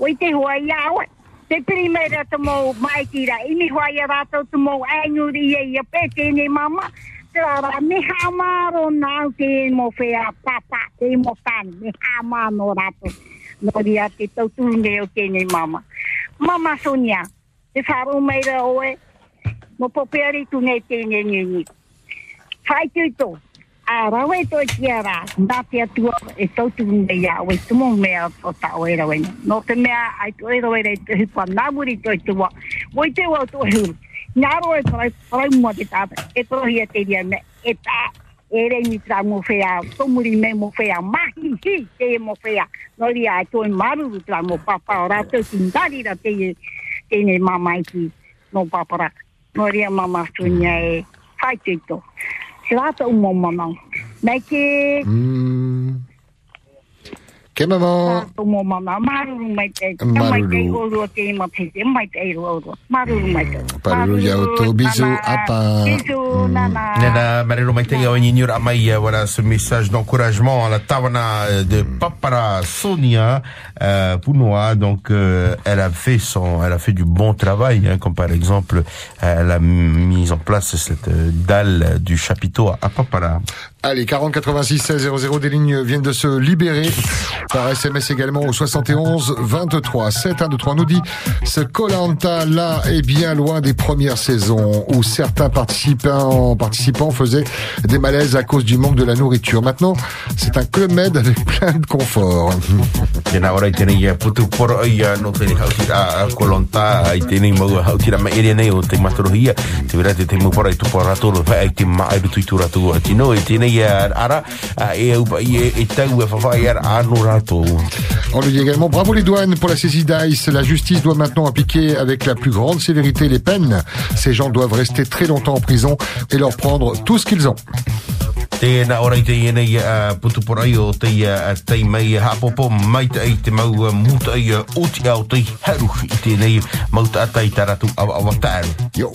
o te i te primera to mo mai tira i mi hoia va to to mo anyu di e ia pe te ni mama. Tra me mi ha maro te mo fe papa te mo tan me ha no rato no dia te tau tu ne o te ni mama. Mama sonia te faro mai da oe. Mo poperi tu ne te ni ni fai tu to a e toi kia rā, nā te atua e tautu mea tumo mea o ta era wena. Nō te mea, ai tu era wena e te hupa nāmuri toi tua, o te wau tua huru. Nā ro parai, parai mua te tāpe, e tohi a te ria me, e tā, e rei ni fea, tomuri me mo fea, mahi hi te e mo fea, nō ria e toi maru tra mo papa, o rātou ki ngari te e, te ne mamai ki, nō. Nō ria mama tunia e. te tō. Se rātou mo mana. Nei ke, Ok, maman. Tō mō mama, maruru mai te. Ka Maruru. mai te orua te ima te te, mai te ero orua. Maruru mai te. Parulu Yaoto, bisous, apa. Bisous, nana. Nana Marilo Maitega Onignur Amai, voilà ce message d'encouragement à la Tawana euh, de Papara Sonia euh, Pounoa. Donc euh, elle a fait son, elle a fait du bon travail, hein, comme par exemple euh, elle a mis en place cette euh, dalle du chapiteau à Papara. Allez, 40 86 16 00, des lignes viennent de se libérer. Par SMS également au 71 23. 7 1 2 3 nous dit ce Colanta là est bien loin des premières saisons où certains participants, participants faisaient des malaises à cause du manque de la nourriture. Maintenant, c'est un club med avec plein de confort. Uh, uh, e uh, uh, e e, e e rato. On lui dit également bravo les douanes pour la saisie d'Ice. La justice doit maintenant appliquer avec la plus grande sévérité les peines. Ces gens doivent rester très longtemps en prison et leur prendre tout ce qu'ils ont. Tēnā ora i te ienei uh, putu pora i o te uh, tei mai hapopo mai te ai te mau uh, muta i uh, oti au te haru i tēnei mauta ata i taratu awa awa tāru. Yo.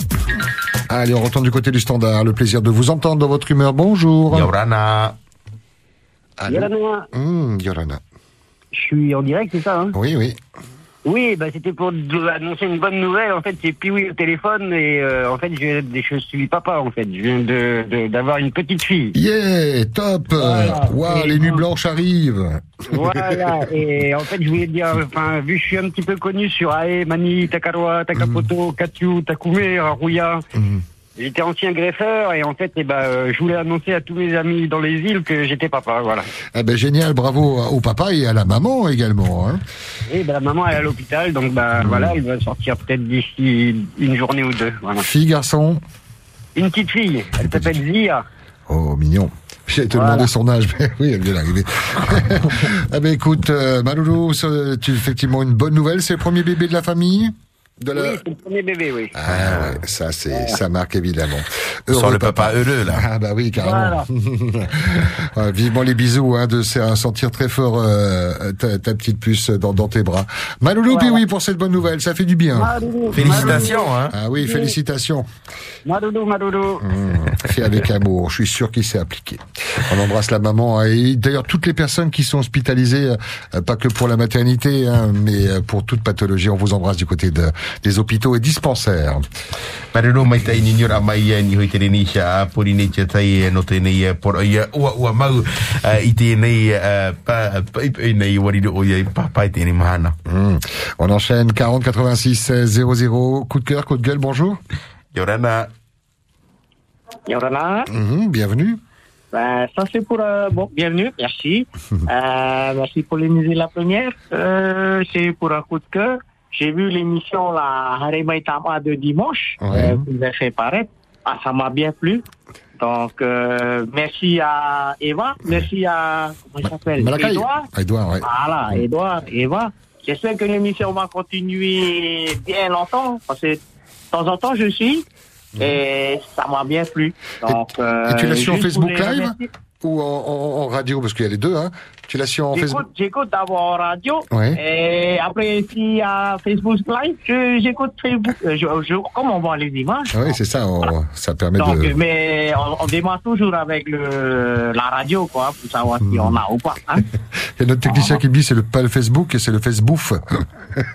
Allez, on retourne du côté du standard. Le plaisir de vous entendre dans votre humeur. Bonjour. Yorana. Yorana. Hum, Yorana. Je suis en direct, c'est ça hein? Oui, oui. Oui, bah, c'était pour annoncer une bonne nouvelle. En fait, c'est Piwi au téléphone et euh, en fait, je, je suis papa en fait. Je viens de de- d'avoir une petite fille. Yeah, top. Waouh, les nuits blanches arrivent. Voilà, et en fait, je voulais dire, enfin, vu que je suis un petit peu connu sur Ae, Mani, Takaroa, Takapoto, Katsu, Takume, Aruya, j'étais ancien greffeur et en fait, eh ben, euh, je voulais annoncer à tous mes amis dans les îles que j'étais papa, voilà. Eh ben, génial, bravo au papa et à la maman également. Hein. Et ben, la maman elle est à l'hôpital, donc bah, voilà, elle va sortir peut-être d'ici une journée ou deux. Voilà. Fille, garçon? Une petite fille, elle s'appelle Zia. Oh, mignon. J'allais te Voilà. demander son âge, mais oui, elle vient d'arriver. eh ben, écoute, euh, Maloulou, tu effectivement une bonne nouvelle, c'est le premier bébé de la famille? De la... Oui, c'est le premier bébé, oui. Ah ouais, ça c'est ça marque évidemment. On sent le papa heureux, là. Ah bah oui carrément. Vivement les bisous hein, de se- sentir très fort euh, ta, ta petite puce dans, dans tes bras. Maloulou, puis oui pour cette bonne nouvelle, ça fait du bien. Maloulou, Félicitations, Maloulou. hein. Ah oui, félicitations. Madoudou, Madoudou. Mmh, fait avec amour, je suis sûr qu'il s'est appliqué. On embrasse la maman hein, et d'ailleurs toutes les personnes qui sont hospitalisées, euh, pas que pour la maternité, hein, mais euh, pour toute pathologie. On vous embrasse du côté de, des hôpitaux et dispensaires. Marilo mai tai ni nyura mai ni hoi te reni sia pori nei te tai no te nei por ia ua ua mau i te nei pa pa i nei wari do ia pa pa i te nei mahana. On enchaîne 40 86 00. Coup de cœur, coup de gueule, bonjour. Yorana. Yorana. Mmh, bienvenue. Ben, ça c'est pour euh, bon bienvenue, merci. Euh, merci pour l'émission la première. Euh, c'est pour un coup de cœur. J'ai vu l'émission la Harimai Tama de dimanche Ouais. euh, que vous avez fait paraître. Ah, ça m'a bien plu. Donc euh, merci à Eva, merci à comment il s'appelle? Edouard. Edouard, ouais. Voilà, Edouard, Eva. J'espère que l'émission va continuer bien longtemps parce que de temps en temps je suis et ça m'a bien plu. Donc, Et tu l'as euh, su en juste Facebook Live? remercier. Ou en, en- en radio Parce qu'il y a les deux, hein. Tu l'as su en Facebook? J'écoute, d'abord en radio et après y a Facebook Live, j'écoute Facebook. euh, Je, je, comme on voit les images. Oui, c'est ça, on- ça permet Donc, de... mais on, on démarre toujours avec le, la radio, quoi, pour savoir si on a ou pas. Hein. Il y a notre technicien qui me dit c'est le, pas le Facebook, c'est le Facebook.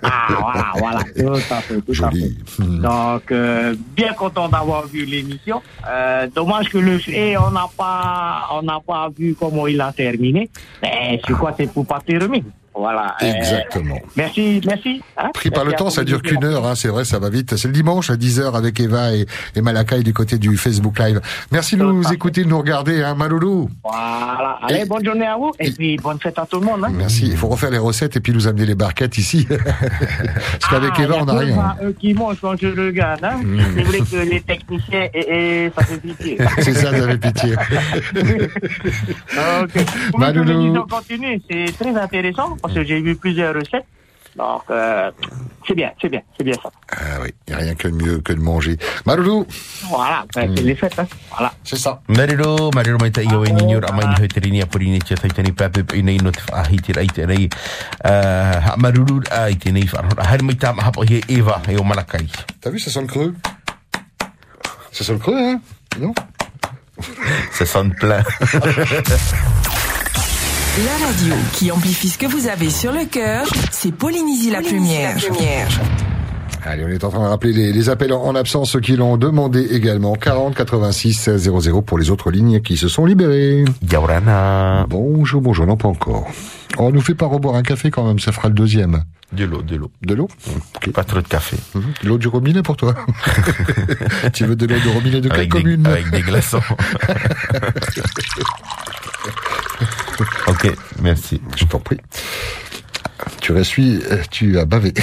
Ah, voilà, voilà, tout à fait, tout à fait. Joli. Hmm. Donc, euh, bien content d'avoir vu l'émission. Euh, dommage que le et on n'a pas, on pas vu comment il a terminé. Mais je crois que c'est pour pas terminer. Voilà. Euh, Exactement. merci, merci. hein. Pris par le Merci temps, ça dure qu'une heure, hein, c'est vrai, ça va vite. C'est le dimanche à 10h avec Eva et, et Malakai du côté du Facebook Live. Merci de nous écouter, de nous regarder, hein, Maloulou. Voilà. Allez, Et- bonne journée à vous et puis bonne fête à tout le monde. Hein. Merci. Il faut refaire les recettes et puis nous amener les barquettes ici. Parce qu'avec Ah, Eva, on n'a rien. moi, eux qui mangent quand je regarde. Hein. Mm. C'est vrai que les techniciens, et, ça fait pitié. C'est ça, vous avez pitié. Ok. Pour Maloulou. continue, c'est très intéressant parce que j'ai vu plusieurs recettes. Donc, euh, c'est bien, c'est bien, c'est bien ça. Ah oui, il n'y a rien que de mieux que de manger. Maroulou Voilà, ben, c'est les fêtes, hein. Voilà. C'est ça. Mariro, mariro mai tai iau e ni ora mai ni hoi teri ni a pori ni tia tai tani pape i nei no te whaahi te rai te rei. Ha maruru ai te nei whanora. Haere mai tāma hapa he Eva e Malakai. T'as vu, ça sonne creux Ça sonne creux, hein Non? Ça sonne plein. La radio qui amplifie ce que vous avez sur le cœur, c'est Polynésie la Plumière. Allez, on est en train de rappeler les, les appels en, en absence, ceux qui l'ont demandé également. 40 86 00 pour les autres lignes qui se sont libérées. Yaurana. Bonjour, bonjour, non pas encore. On nous fait pas reboire un café quand même, ça fera le deuxième. De l'eau, de l'eau. De l'eau Pas trop de café. Mhm. L'eau du robinet pour toi Tu veux de l'eau de robinet de quelle des- commune avec des glaçons. ok, merci. Je t'en prie. Tu ressuis, euh, tu as bavé.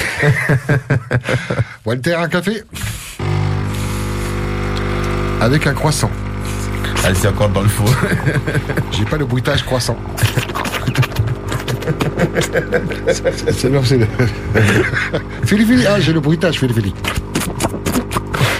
Walter, un café? Avec un croissant. Allez, c'est encore dans le four. J'ai pas le bruitage croissant. C'est le- Fili, Fili. Ah, j'ai le bruitage, Fili, Fili.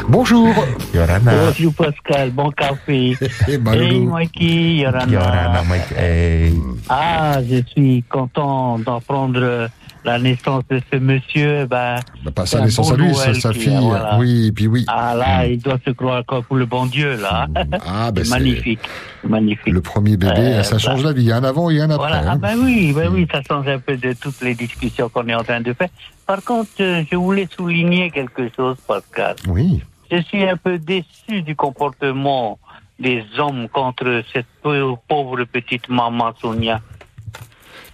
Bonjour. Yorana. Bonjour Pascal, bon café. Hey, Hey Mikey, Yorana. Yorana, Mike. Hey. Ah, je suis content d'apprendre la naissance de ce monsieur. Ben, Pas c'est sa naissance bon à lui, c'est sa qui- fille. voilà. Oui, puis oui. Ah là, il doit se croire comme pour le bon Dieu, là. Ah, ben c'est c'est- magnifique. Magnifique. Le premier bébé, Euh, ça change la vie. Un avant et un après. Voilà, ah hein. ben oui, ben oui, ça change un peu de toutes les discussions qu'on est en train de faire. Par contre, euh, je voulais souligner quelque chose, Pascal. Oui. Je suis un peu déçu du comportement des hommes contre cette pau- pauvre petite maman Sonia.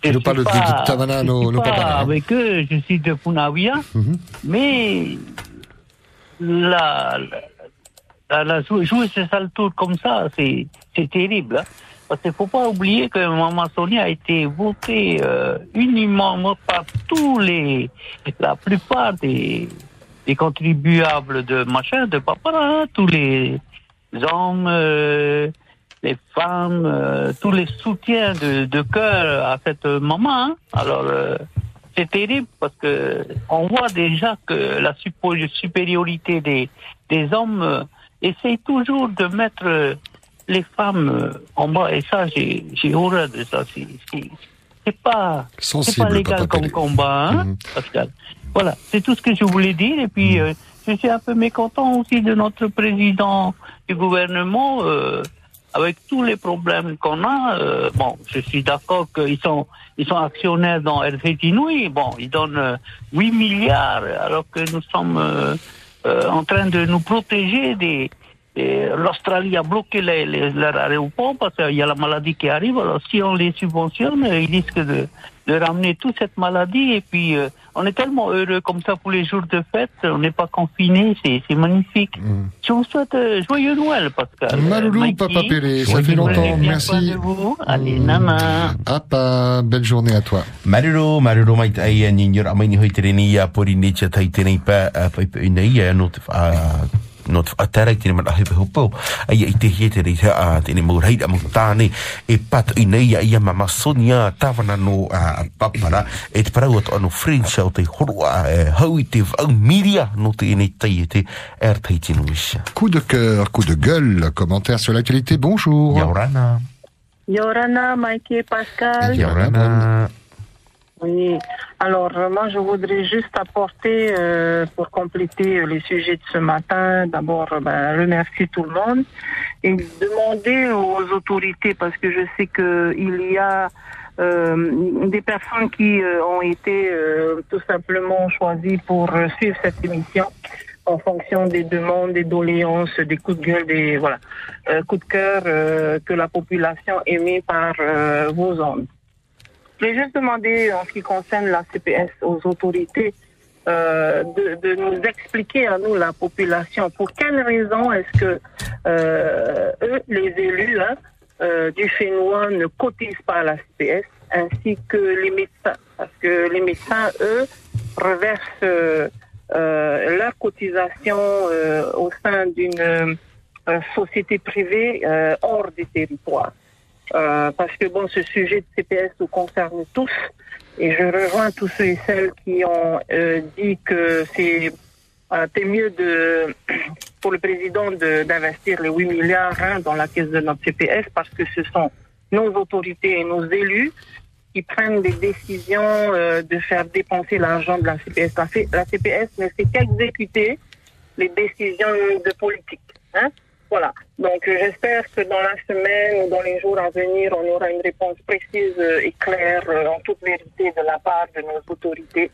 De, de, pas- de Tavana, je nos pas avec eux, je suis de Punawia, Mhm. mais la, la, la jou- jouer ce sale tour comme ça, c'est c'est terrible. hein. Parce qu'il ne faut pas oublier que Maman Sonia a été votée euh, unanimement par tous les, la plupart des, des contribuables de machin, de papa, hein, tous les hommes, euh, les femmes, euh, tous les soutiens de, de cœur à cette maman. hein. Alors, euh, c'est terrible parce que on voit déjà que la supériorité des, des hommes essaye toujours de mettre les femmes en bas. Et ça, j'ai horreur de ça. C'est- pas, pas légal comme combat, hein, Pascal. Voilà, c'est tout ce que je voulais dire. Et puis, euh, je suis un peu mécontent aussi de notre président du gouvernement. euh, avec tous les problèmes qu'on a, euh, bon, je suis d'accord qu'ils sont, ils sont actionnaires dans RC Inouï. Bon, ils donnent euh, 8 milliards, alors que nous sommes euh, euh, en train de nous protéger des. L'Australie a bloqué les, les, leur aéroport parce qu'il y a la maladie qui arrive. Alors, si on les subventionne, euh, ils risquent de, de ramener toute cette maladie. Et puis, euh, on est tellement heureux comme ça pour les jours de fête. On n'est pas confinés. C'est c'est magnifique. Je vous souhaite euh, joyeux Noël, Pascal. Maloulou, Mikey. Papa Péré, ça fait longtemps, merci. Allez, nana. Apa, belle journée à toi. E no te mana hepe ai i te hie a e ia no a papara e te parau ato french te e hau i te au miria no te ene tai e te er tai tino isha Coup de cœur, coup de gueule, commentaire sur l'actualité, bonjour. Yaurana. Yorana, Mikey, Pascal. Yaurana. Oui. Alors, euh, moi, je voudrais juste apporter, euh, pour compléter euh, les sujets de ce matin, d'abord, ben, remercier tout le monde et demander aux autorités, parce que je sais que il y a des personnes qui ont été tout simplement choisies pour suivre cette émission en fonction des demandes, des doléances, des coups de gueule, des voilà, coups de cœur que la population émet par vos ondes. Je voulais juste demander, en ce qui concerne la CPS, aux autorités euh, de, nous expliquer à nous, la population, pour quelles raisons est-ce que euh, eux, les élus hein, euh, du Fénois, ne cotisent pas à la CPS, ainsi que les médecins? Parce que les médecins, eux, reversent leur cotisation au sein d'une société privée hors des territoires. Euh, parce que bon, ce sujet de CPS nous concerne tous Et je rejoins tous ceux et celles qui ont euh, dit que c'est euh, mieux de, pour le président de- d'investir les 8 milliards hein, dans la caisse de notre CPS parce que ce sont nos autorités et nos élus qui prennent des décisions euh, de faire dépenser l'argent de la CPS. La, la CPS ne fait qu'exécuter les décisions de politique. Hein? Voilà. Donc euh, j'espère que dans la semaine ou dans les jours à venir, on aura une réponse précise euh, et claire euh, en toute vérité de la part de nos autorités,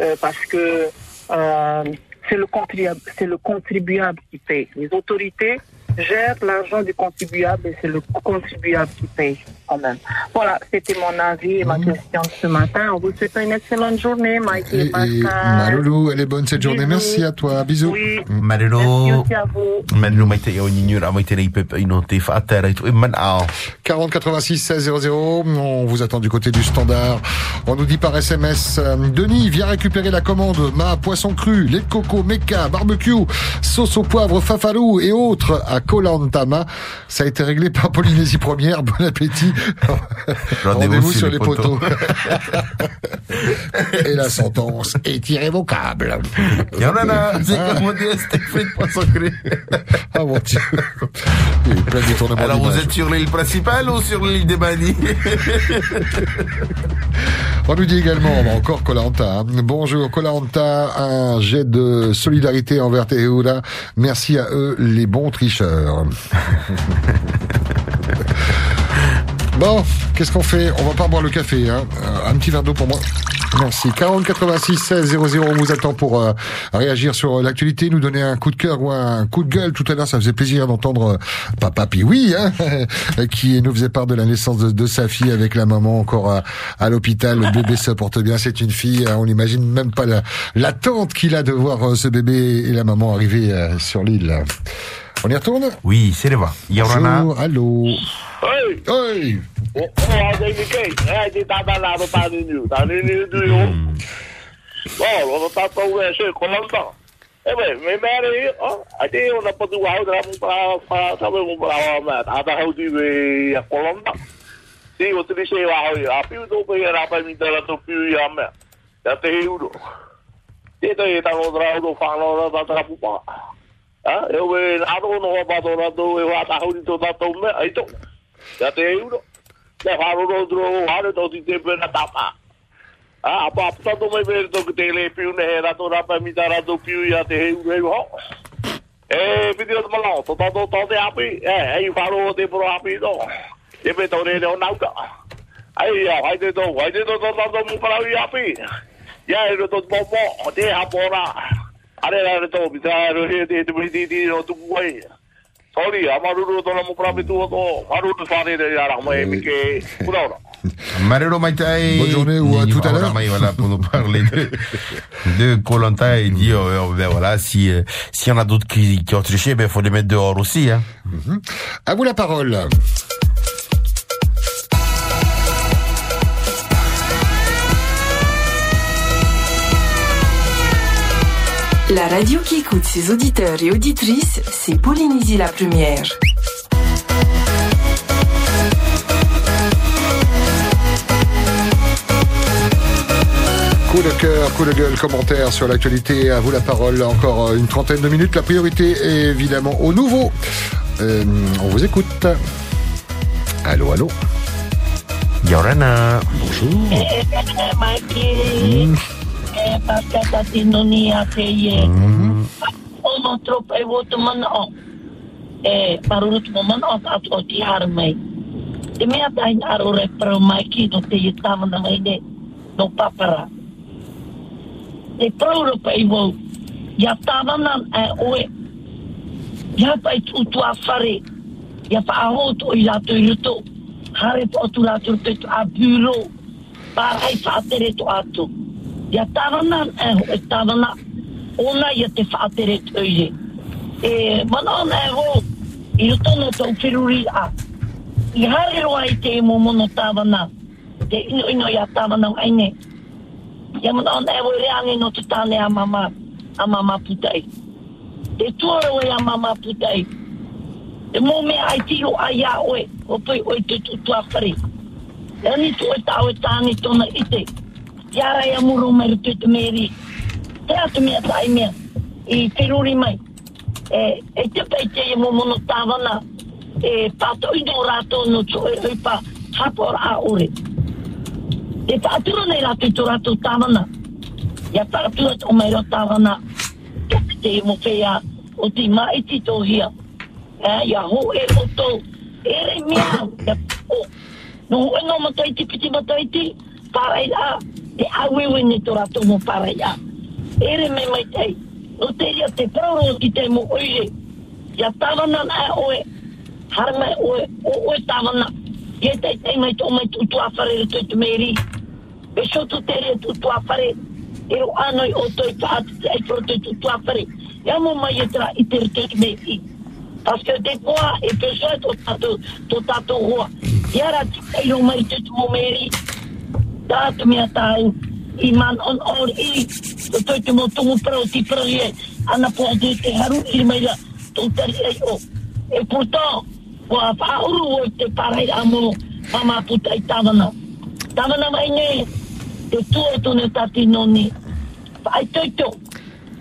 euh, parce que euh, c'est le contribuable, c'est le contribuable qui paye. Les autorités gèrent l'argent du contribuable et c'est le contribuable qui paye quand même. Voilà, c'était mon avis et ma question de ce matin. On vous souhaite une excellente journée, Mike et, Et, et Pascal. Maloulou, elle est bonne cette journée. Bisous. Merci à toi. Bisous. Oui. Marero. Merci à vous. Marero mai te o ni ra mai te nei pepe ino te whaatera i tu e man ao. 40 86 16 00. On vous attend du côté du standard. On nous dit par SMS euh, Denis, viens récupérer la commande. Ma poisson cru, lait de coco, meca, barbecue, sauce au poivre, fafalou et autres à Kolantama. Ça a été réglé par Polynésie Première. Bon appétit. Rendez-vous sur les poteaux. et la sentence est irrévocable. Yorana, c'est comme on dit, c'était fait de poisson cru. Ah mon dieu. Il y a plein de Alors vous êtes sur l'île principale ou sur l'île des Bani On nous dit également, encore Colanta. Bonjour Colanta, un jet de solidarité envers Teheura. Merci à eux, les bons tricheurs. Bon, qu'est-ce qu'on fait? On va pas boire le café, hein. Euh, Un petit verre d'eau pour moi. Merci. 40 86 16 00, on vous attend pour euh, réagir sur euh, l'actualité, nous donner un coup de cœur ou un coup de gueule. Tout à l'heure, ça faisait plaisir d'entendre euh, Papa Piwi, hein, qui nous faisait part de la naissance de, de sa fille avec la maman encore à, à l'hôpital. Le bébé se porte bien, c'est une fille. hein. On n'imagine même pas la- l'attente qu'il a de voir euh, ce bébé et la maman arriver sur l'île. On y retourne Oui, c'est le va. Yorana. Bonjour, allô. Hey! Hey! Oh, oh, dei mi kei. Eh, di tata la ro ta ni ni. Ta ni ni du yo. Oh, lo ta to we se ko lan ta. Eh, beh, me mere oh, a te o na potu wa dra mu pa pa ta me mu pa ma ta ta ho di we ya ko lan ta. Si o tri se wa ho ya piu do pe ra pa mi ta la to piu ya me. Ya te hu do. Te te ta lo dra do fa lo ta ta pu pa. Ah, eu we na ro no ba do ra do e wa ta di to ta to me ai to. Ya te hu do. Te wharo ro dro hare to ti te pena tapa. Ah, apa apa to mai ver to te le piu ne hera to rapa mi tara to piu ya te heu heu ho. Eh, video to malo to to to te api. Eh, ai wharo te pro api to. Te pe to re no nauka. Ai ya, ai te to, te to to to to api. Ya e ro to mo te ha. Are ra to mi tara ro he te te mi ti ti no tu kuai. Sorry, amaruru to na mu para mi tu to. Maruru fare de ya ra mai mi ke. Pura ora. Marero Maïtaï. Bonne journée ou à tout à l'heure. Voilà, pour nous parler de, Colanta et dire, euh, ben voilà, si, euh, y en a d'autres qui, qui ont triché, ben, faut les mettre dehors aussi, hein. À vous la parole. La radio qui écoute ses auditeurs et auditrices, c'est Polynésie la première. Coup de cœur, coup de gueule, commentaire sur l'actualité. À vous la parole. Encore euh, une trentaine de minutes. La priorité est évidemment au nouveau. Euh, on vous écoute. Allô, allô. Yorana. Bonjour. Mikey, eh, pasca ta tinonia te ye. O no trop e wo tu mana o. E paruru tu mana o ta o ti har mai. Te mea ta in aro re pro Mikey no te ye tama na mai ne. No papara. Te pauro pa i wo. Ya tama na e oe. Ya pa i tu tu a whare. Ya pa aho tu i lato i ruto. Hare pa o tu lato te tu a bureau. Parai whaatere to atu. Ia tāwana e ho e tāwana ona ia te whaatere to. E mana ona e ho i roto tau whiruri a. I hare roa i te imo mono tāwana. Te ino ino ia tāwana aine. Ia mana ona e ho i reange no te tāne a mama, a mama putai. Te tuara e a mama putai. E mō mea ai tiro ai a oe, o pui oe te tutua whare. E ni tu e tāo e tāne tona ite. Iara ia muro mai rutu tu meri. Te atu mea tai mea. I whiruri mai. E, e te pei te e mo mono tāwana. E pato i no rato no tō e huipa hapor a ore. E pātura nei rato i tō rato tāwana. Ia pātura tō mai ro tāwana. Te e mo whea o ti mai ti tō hia. E, ia ho e o tō. Ere mea. Ia, o. No ho e no mataiti piti mataiti. Parai a te awewe ni tora tomo para ya. Ere me mai tei, no te ria te prauro ki te mo oire, ya tawana na oe, hara mai oe, o oe tawana, ye tei tei mai tō mai tutu afare re tui meri, e shoto te ria tutu afare, ero anoi o toi tātu te aifro tui tutu afare, ya mo mai e tera i te re tui tumeri. tout te koa tout pesoe tō tātu, tō tātu hoa, ya ra tei no mai tout mo meri, Tātu mea tāi. I man on or i. Tō te mo tungu prau ti e. Ana po te te haru i mai la. Tō tari ei o. E pourtant, wa whauru o te parai a mo. Mama puta i tāwana. Tāwana mai ne. Te tua tōne tati noni.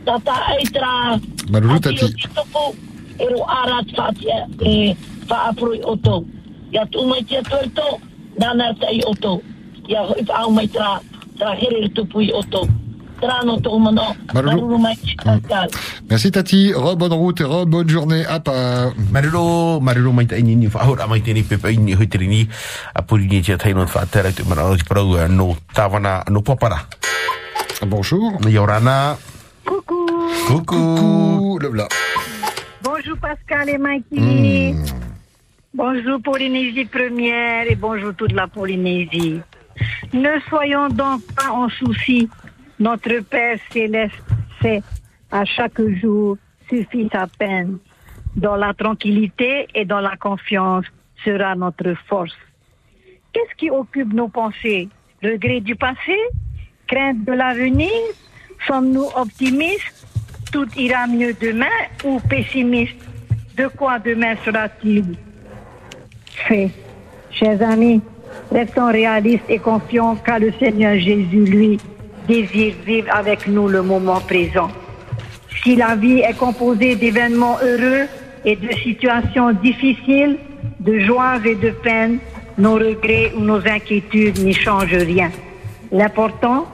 Tata ei tra. Maruru tati. E ro arat whatia. E. Ia tū mai. Nana tai tō. Ia whaau mai tra. Tra here tupu i o tō. Tra no tō mano. Maruru. Maruru mai ki Pascal. Merci Tati, re bonne route, re bonne journée à pas. Mariro, mariro mai tai ni whaahora mai tēni pepe ni hoiteri ni a puri ni tia taino whaatera tu mara o te parau eh, no tāwana no papara. Bonjour. Yorana. Coucou. Coucou. Le v'là. Bonjour Pascal et Mikey. Bonjour Polynésie première et bonjour toute la Polynésie. Ne soyons donc pas en souci. Notre Père céleste sait à chaque jour suffit sa peine. Dans la tranquillité et dans la confiance sera notre force. Qu'est-ce qui occupe nos pensées? Regret du passé? Crainte de l'avenir? Sommes-nous optimistes? Tout ira mieux demain ou pessimistes? De quoi demain sera-t-il? Fait Chers amis, restons réalistes et confiants car le Seigneur Jésus, lui, désire vivre avec nous le moment présent. Si la vie est composée d'événements heureux et de situations difficiles, de joies et de peines, nos regrets ou nos inquiétudes n'y changent rien. L'important,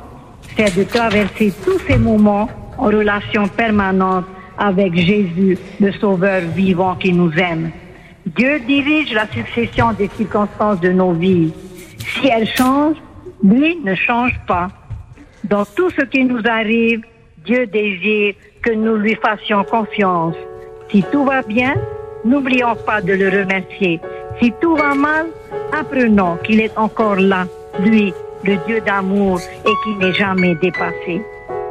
c'est de traverser tous ces moments en relation permanente avec Jésus, le Sauveur vivant qui nous aime. Dieu dirige la succession des circonstances de nos vies. Si elles changent, lui ne change pas. Dans tout ce qui nous arrive, Dieu désire que nous lui fassions confiance. Si tout va bien, n'oublions pas de le remercier. Si tout va mal, apprenons qu'il est encore là, lui, le Dieu d'amour et qui n'est jamais dépassé.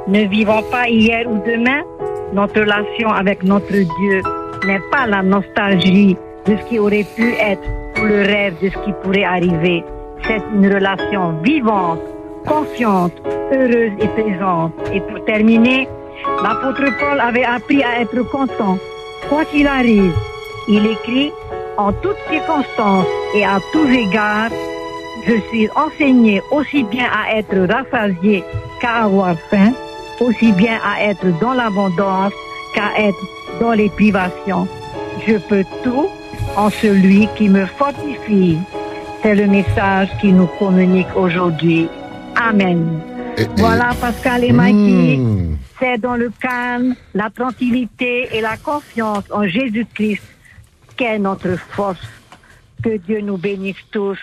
Ne vivons pas hier ou demain. Notre relation avec notre Dieu n'est pas la nostalgie de ce qui aurait pu être ou le rêve de ce qui pourrait arriver. C'est une relation vivante, confiante, heureuse et présente. Et pour terminer, l'apôtre Paul avait appris à être constant, quoi qu'il arrive. Il écrit, en toutes circonstances et à tous égards, je suis enseigné aussi bien à être rassasié qu'à avoir faim, aussi bien à être dans l'abondance qu'à être dans les privations. Je peux tout en celui qui me fortifie. C'est le message qui nous communique aujourd'hui. Amen. Voilà Pascal et Mikey. Hmm. C'est dans le calme, la tranquillité et la confiance en Jésus-Christ qu'est notre force. Que Dieu nous bénisse tous.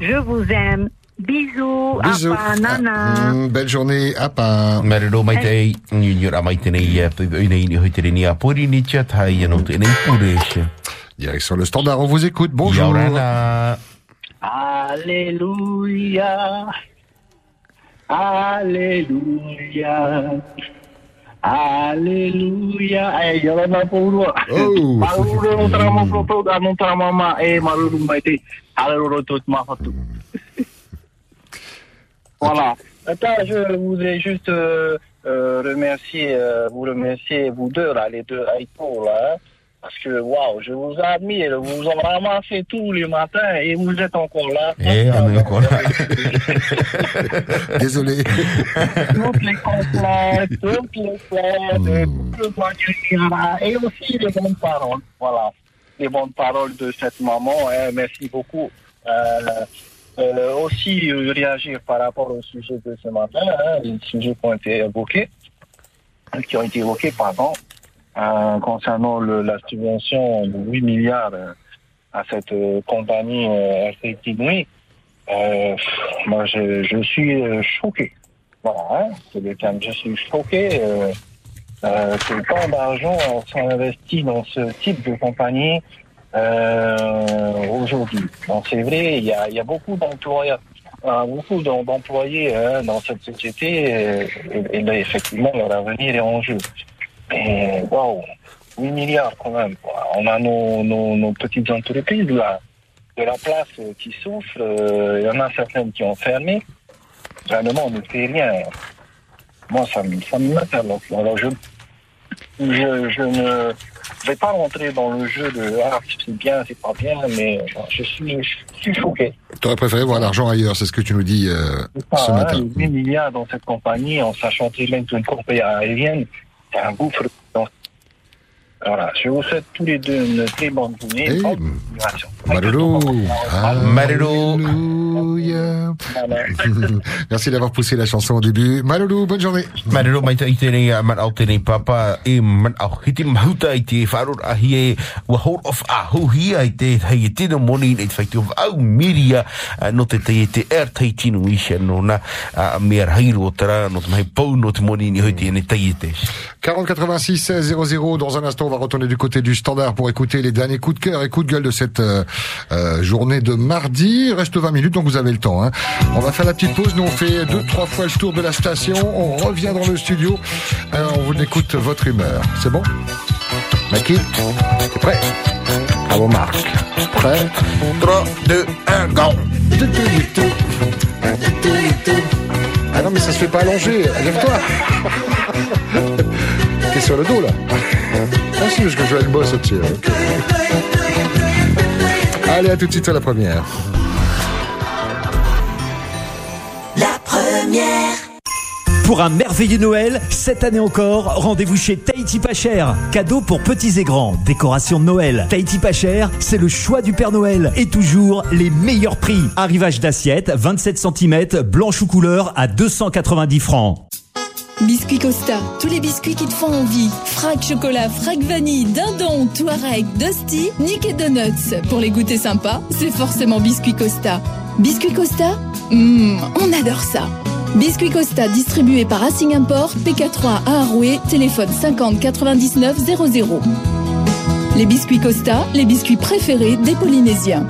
Je vous aime. Bisous. Bisous. Apa, nana. Mm, belle journée à pas. Mariro mai tei ni ni ra mai tēnei pepe nei ni hoiteri ni a puri ni tia tai no tēnei puresha. Direction le standard, on vous écoute. Bonjour. Yorana. Alléluia. Alléluia. Alléluia. Eh, jalan apa urut? Oh. Maruru no trama foto dan no trama ma eh maruru mai te. Alléluia tout ma foto. Voilà. Attends, je voudrais juste euh, euh, remercier, euh, vous remercier, vous deux, là, les deux Aïko, là, Parce que, waouh, je vous admire. Vous en ramassez tous les matins et vous êtes encore là. Eh, on est encore là. Désolé. toutes les complètes, toutes les fêtes, tout le voyage, et aussi les bonnes paroles. Voilà, les bonnes paroles de cette maman. hein, merci beaucoup. Euh, euh, aussi euh, réagir par rapport au sujet de ce matin, hein, les sujets qui ont été évoqués, qui ont été évoqués, pardon, euh, concernant le- la subvention de 8 milliards euh, à cette euh, compagnie euh, Nuit. Euh, moi, je, je suis choqué. Voilà, hein, c'est le terme. Je suis choqué que tant d'argent soit investi dans ce type de compagnie aujourd'hui. Donc c'est vrai, il y a, y a beaucoup d'employeurs, beaucoup d'em- d'employés hein, dans cette société euh, et, et là, effectivement leur avenir est en jeu. Et waouh, 8 milliards quand même. quoi. On a nos, nos, nos petites entreprises là, de la place euh, qui souffrent. euh, Il y en a certaines qui ont fermé. Vraiment, on ne fait rien. Moi, ça me, ça m'interloque. Alors, je, je, je ne vais pas rentrer dans le jeu de ah, c'est bien, c'est pas bien, mais euh, je suis, je suis choqué. T'aurais préféré voir l'argent ailleurs, c'est ce que tu nous dis euh, ce matin. hein, 8 milliards dans cette compagnie, en sachant très bien qu'une compagnie aérienne, c'est un gouffre. Donc, Voilà, je vous souhaite tous les deux une très bonne journée. Bonne. Merci d'avoir poussé la chanson au début. Malolo, bonne journée. Man au papa e man au hiti mahuta i te wharur ahi wa hold of a huhi ai te hei tino moni nei te whaiti o au miria no te te te er tei tino isha no na mea hairu o tara no te mai pau no te moni ni hoi te ne tei te. 40 86 16 00. Dans un instant, va retourner du côté du standard pour écouter les derniers coups de cœur et coups de gueule de cette euh, euh, journée de mardi. Reste 20 minutes, donc vous avez le temps. Hein. On va faire la petite pause. Nous, on fait deux, trois fois le tour de la station. On revient dans le studio. Alors, on vous écoute votre humeur. C'est bon? Maki, prêt? Bravo, Marc. Prêt? 3, 2, 1, go Ah non, mais ça se fait pas allonger. Lève-toi. T'es sur le dos, là. Ah si, parce que Joël bosse au-dessus. ok. Allez, à tout de suite à la première. La première. Pour un merveilleux Noël, cette année encore, rendez-vous chez Tahiti Pas Cher. Cadeau pour petits et grands, décoration de Noël. Tahiti Pas Cher, c'est le choix du Père Noël. Et toujours les meilleurs prix. Arrivage d'assiette, 27 cm, blanche ou couleur, à 290 francs. Biscuit Costa, tous les biscuits qui te font envie. Frac chocolat, frac vanille, dindon, Touareg, Dusty, Nick et Donuts. Pour les goûter sympas, c'est forcément Biscuit Costa. Biscuit Costa? Mmh, on adore ça. Biscuit Costa distribué par Racing Import, PK3 à téléphone 50 99 00. Les biscuits Costa, les biscuits préférés des Polynésiens.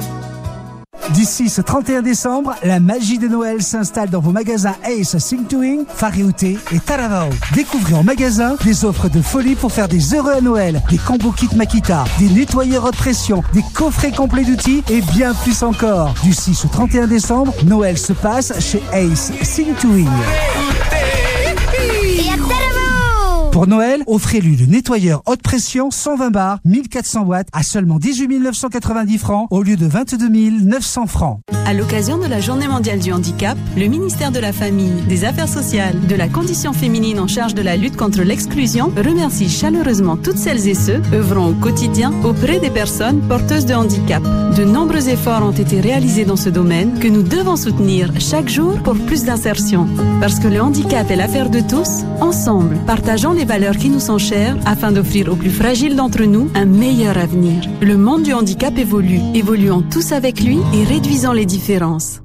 D'ici ce 31 décembre, la magie de Noël s'installe dans vos magasins Ace, Sing to Wing, Fariouté et Taravao. Découvrez en magasin des offres de folie pour faire des heureux à Noël, des combos kits Makita, des nettoyeurs haute pression, des coffrets complets d'outils et bien plus encore. Du 6 au 31 décembre, Noël se passe chez Ace, Sing to Wing. Pour Noël, offrez-lui le nettoyeur haute pression 120 bars, 1400 watts à seulement 18 990 francs au lieu de 22 900 francs. À l'occasion de la Journée mondiale du handicap, le ministère de la Famille, des Affaires sociales, de la condition féminine en charge de la lutte contre l'exclusion remercie chaleureusement toutes celles et ceux œuvrant au quotidien auprès des personnes porteuses de handicap. De nombreux efforts ont été réalisés dans ce domaine que nous devons soutenir chaque jour pour plus d'insertion. Parce que le handicap est l'affaire de tous, ensemble, partageons les valeurs qui nous sont chères afin d'offrir aux plus fragiles d'entre nous un meilleur avenir. Le monde du handicap évolue. Évoluons tous avec lui et réduisons les différences.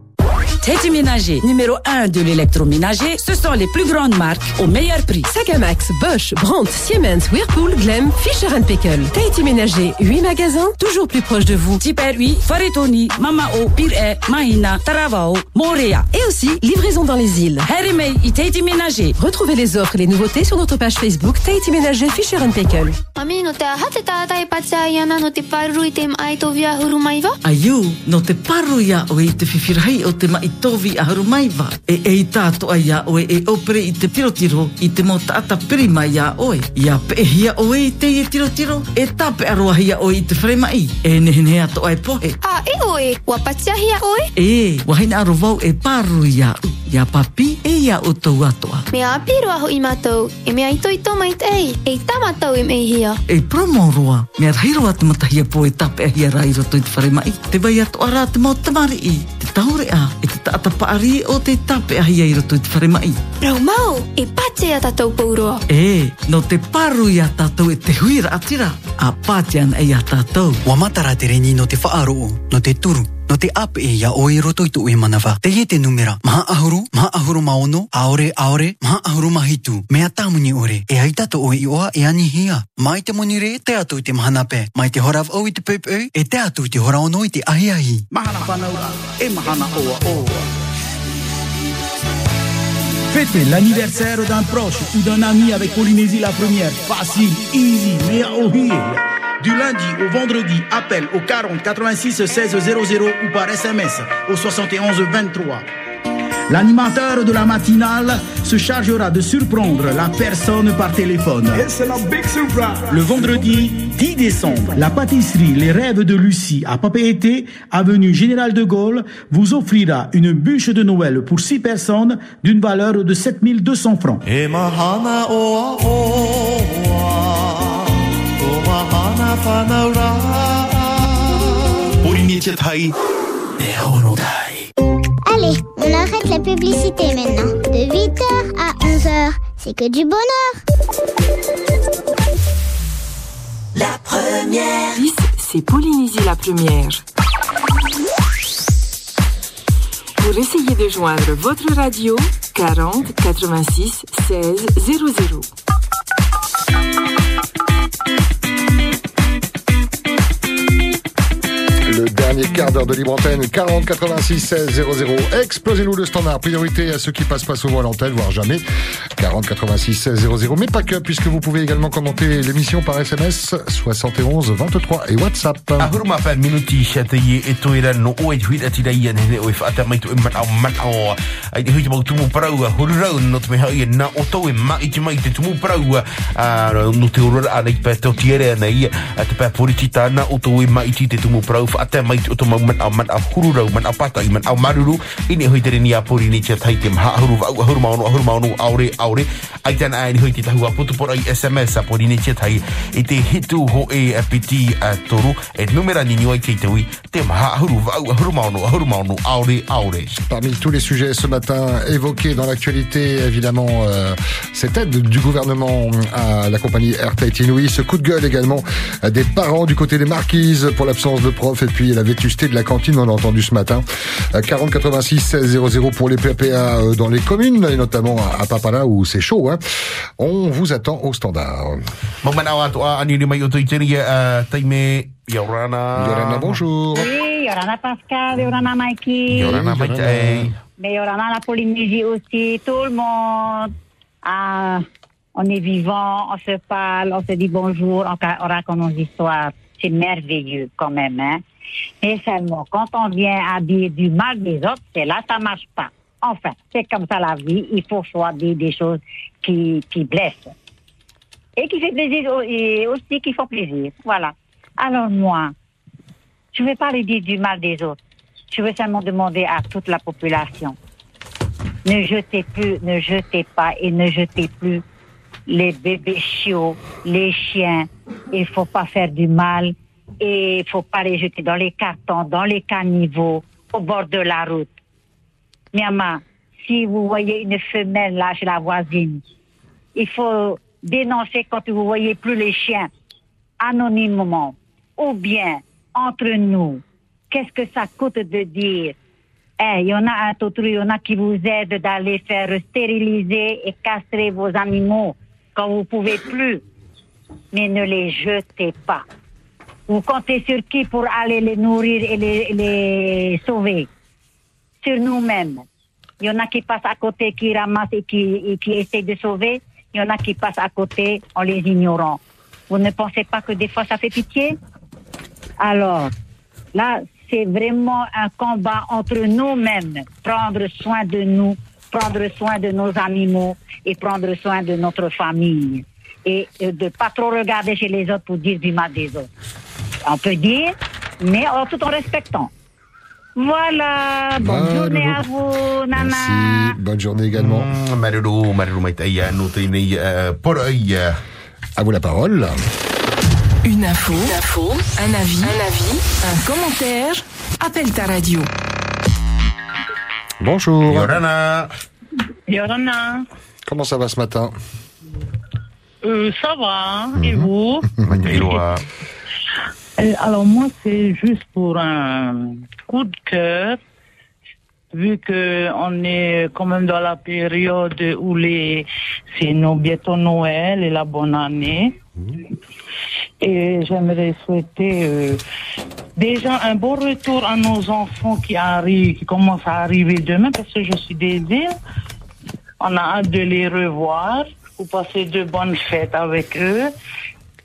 Teddy Ménager, numéro 1 de l'électroménager, ce sont les plus grandes marques au meilleur prix. Sagamax, Bosch, Brandt, Siemens, Whirlpool, Glem, Fisher Paykel. Tahiti Ménager, 8 magasins, toujours plus proches de vous. Tipper 8, Faritoni, Mamao, Pire, Mahina, Taravao, Montréal. Et aussi, livraison dans les îles. Harimei et Tahiti Ménager. Retrouvez les offres et les nouveautés sur notre page Facebook Tahiti Ménager Fisher Paykel. Mami, no te ahate tātai patsaya na no te paru i te mai to via hurumaiwa? Aiu, no te paru ia o te whiwhirahei o te mai tovi a haru mai wa. E e i tātou ai a oe e opere i te tirotiro i te mo taata pirima i a oe. Ia pe e hia oe i te i tirotiro e tape aroa hia oe i te whremai. E nehe ato ai pohe. A e oe, wapatia hia oe? E, wahina aro wau e paru i a u. Ia papi e ia o tau atoa. Me a piro aho i mātou, e mea i tō mai te ei, e i tamatau e mei hia. E promo roa, mea rahiro atu matahia po e tape a hia rai roto i te wharemai. Te vai atu ara te mau tamari i, te taure a, e te taata paari o te tape a hia i roto i te wharemai. Rau mau, e pate a tātou pauroa. E, no te paru i a tātou e te huira atira, a pātian e a tātou. Wa matara te reni no te whaaro, no te turu, no te ape e ia o i roto i tu e manawa. Te ie te numera, maha ahuru, maha ahuru maono, aore, aore, maha ahuru mahitu. Mea tāmuni ore, e ai tato o oa e ani hia. Mai te moni re, te atu i te mahana pe. Mai te horav au i te pepe e te atu i te hora ono i te ahi ahi. Mahana whanaura, e mahana oa oa. Fêtez l'anniversaire d'un proche ou d'un ami avec Polynésie la première. Facile, easy, mais au Du lundi au vendredi, appel au 40 86 16 00 ou par SMS au 71 23. L'animateur de la matinale se chargera de surprendre la personne par téléphone. Le vendredi 10 décembre, la pâtisserie Les Rêves de Lucie à Papeete, avenue Général de Gaulle, vous offrira une bûche de Noël pour 6 personnes d'une valeur de 7200 francs. Allez, on arrête la publicité maintenant. De 8h à 11h, c'est que du bonheur. La première. c'est Polynésie la première. Pour essayer de joindre votre radio, 40 86 16 00. Le dernier quart d'heure de libre antenne, 40 86 16 00. Explosez-nous le standard. Priorité à ceux qui passent pas souvent à l'antenne, voire jamais. 40 86 16 00. Mais pas que, puisque vous pouvez également commenter l'émission par SMS 71 23 et WhatsApp. No te te a te e te tumu Parmi tous les sujets ce matin évoqués dans l'actualité, évidemment, euh, cette aide du gouvernement à la compagnie Air Tahiti Nui, ce coup de gueule également euh, des parents du côté des marquises pour l'absence de profs puis la vétusté de la cantine, on a entendu ce matin. Euh, 40 86 16 00 pour les PPA euh, dans les communes et notamment à Papala où c'est chaud. Hein. On vous attend au standard. Yorana Yorana, bonjour Oui, Yorana Pascal, Yorana Mikey. Yorana tai Mais Yorana la Polynésie aussi, tout le monde. Ah, on est vivant, on se parle, on se dit bonjour, on raconte nos histoires. C'est merveilleux quand même. Hein? Et seulement, quand on vient à dire du mal des autres, c'est là ça marche pas. Enfin, c'est comme ça la vie. Il faut dire des choses qui, qui blessent. Et qui fait plaisir et aussi qui font plaisir. Voilà. Alors moi, je vais pas dire du mal des autres. Je veux seulement demander à toute la population. Ne jetez plus, ne jetez pas et ne jetez plus les bébés chiots, les chiens. Il faut pas faire du mal et il faut pas les jeter dans les cartons, dans les caniveaux, au bord de la route. Miama, si vous voyez une femelle là chez la voisine, il faut dénoncer quand vous voyez plus les chiens anonymement ou bien entre nous. Qu'est-ce que ça coûte de dire? Eh, il y en a un autre, il y en a qui vous aident d'aller faire stériliser et castrer vos animaux quand vous pouvez plus. Mais ne les jetez pas. Vous comptez sur qui pour aller les nourrir et les, les sauver? Sur nous-mêmes. Il y en a qui passent à côté, qui ramassent et qui, et qui essaient de sauver. Il y en a qui passent à côté en les ignorant. Vous ne pensez pas que des fois ça fait pitié? Alors, là, c'est vraiment un combat entre nous-mêmes. Prendre soin de nous, prendre soin de nos animaux et prendre soin de notre famille. Et euh, de pas trop regarder chez les autres pour dire du mal des autres. On peut dire, mais en tout en respectant. Voilà, bonne journée à vous, Nana. Merci. Bonne journée également. Maruru, maruru mai tai anu te nei uh, pora i uh, À vous la parole. Une info, un avis, un avis, un commentaire. Appelle ta radio. Bonjour. Yorana. Yorana, Comment ça va ce matin? Euh, ça va, et Mhm. vous? Euh, Alors moi, c'est juste pour un coup de cœur, vu que on est quand même dans la période où les c'est nos bientôt Noël et la bonne année. Et j'aimerais souhaiter euh, déjà un bon retour à nos enfants qui arrivent, qui commencent à arriver demain, parce que je suis des îles. On a hâte de les revoir pour passer de bonnes fêtes avec eux.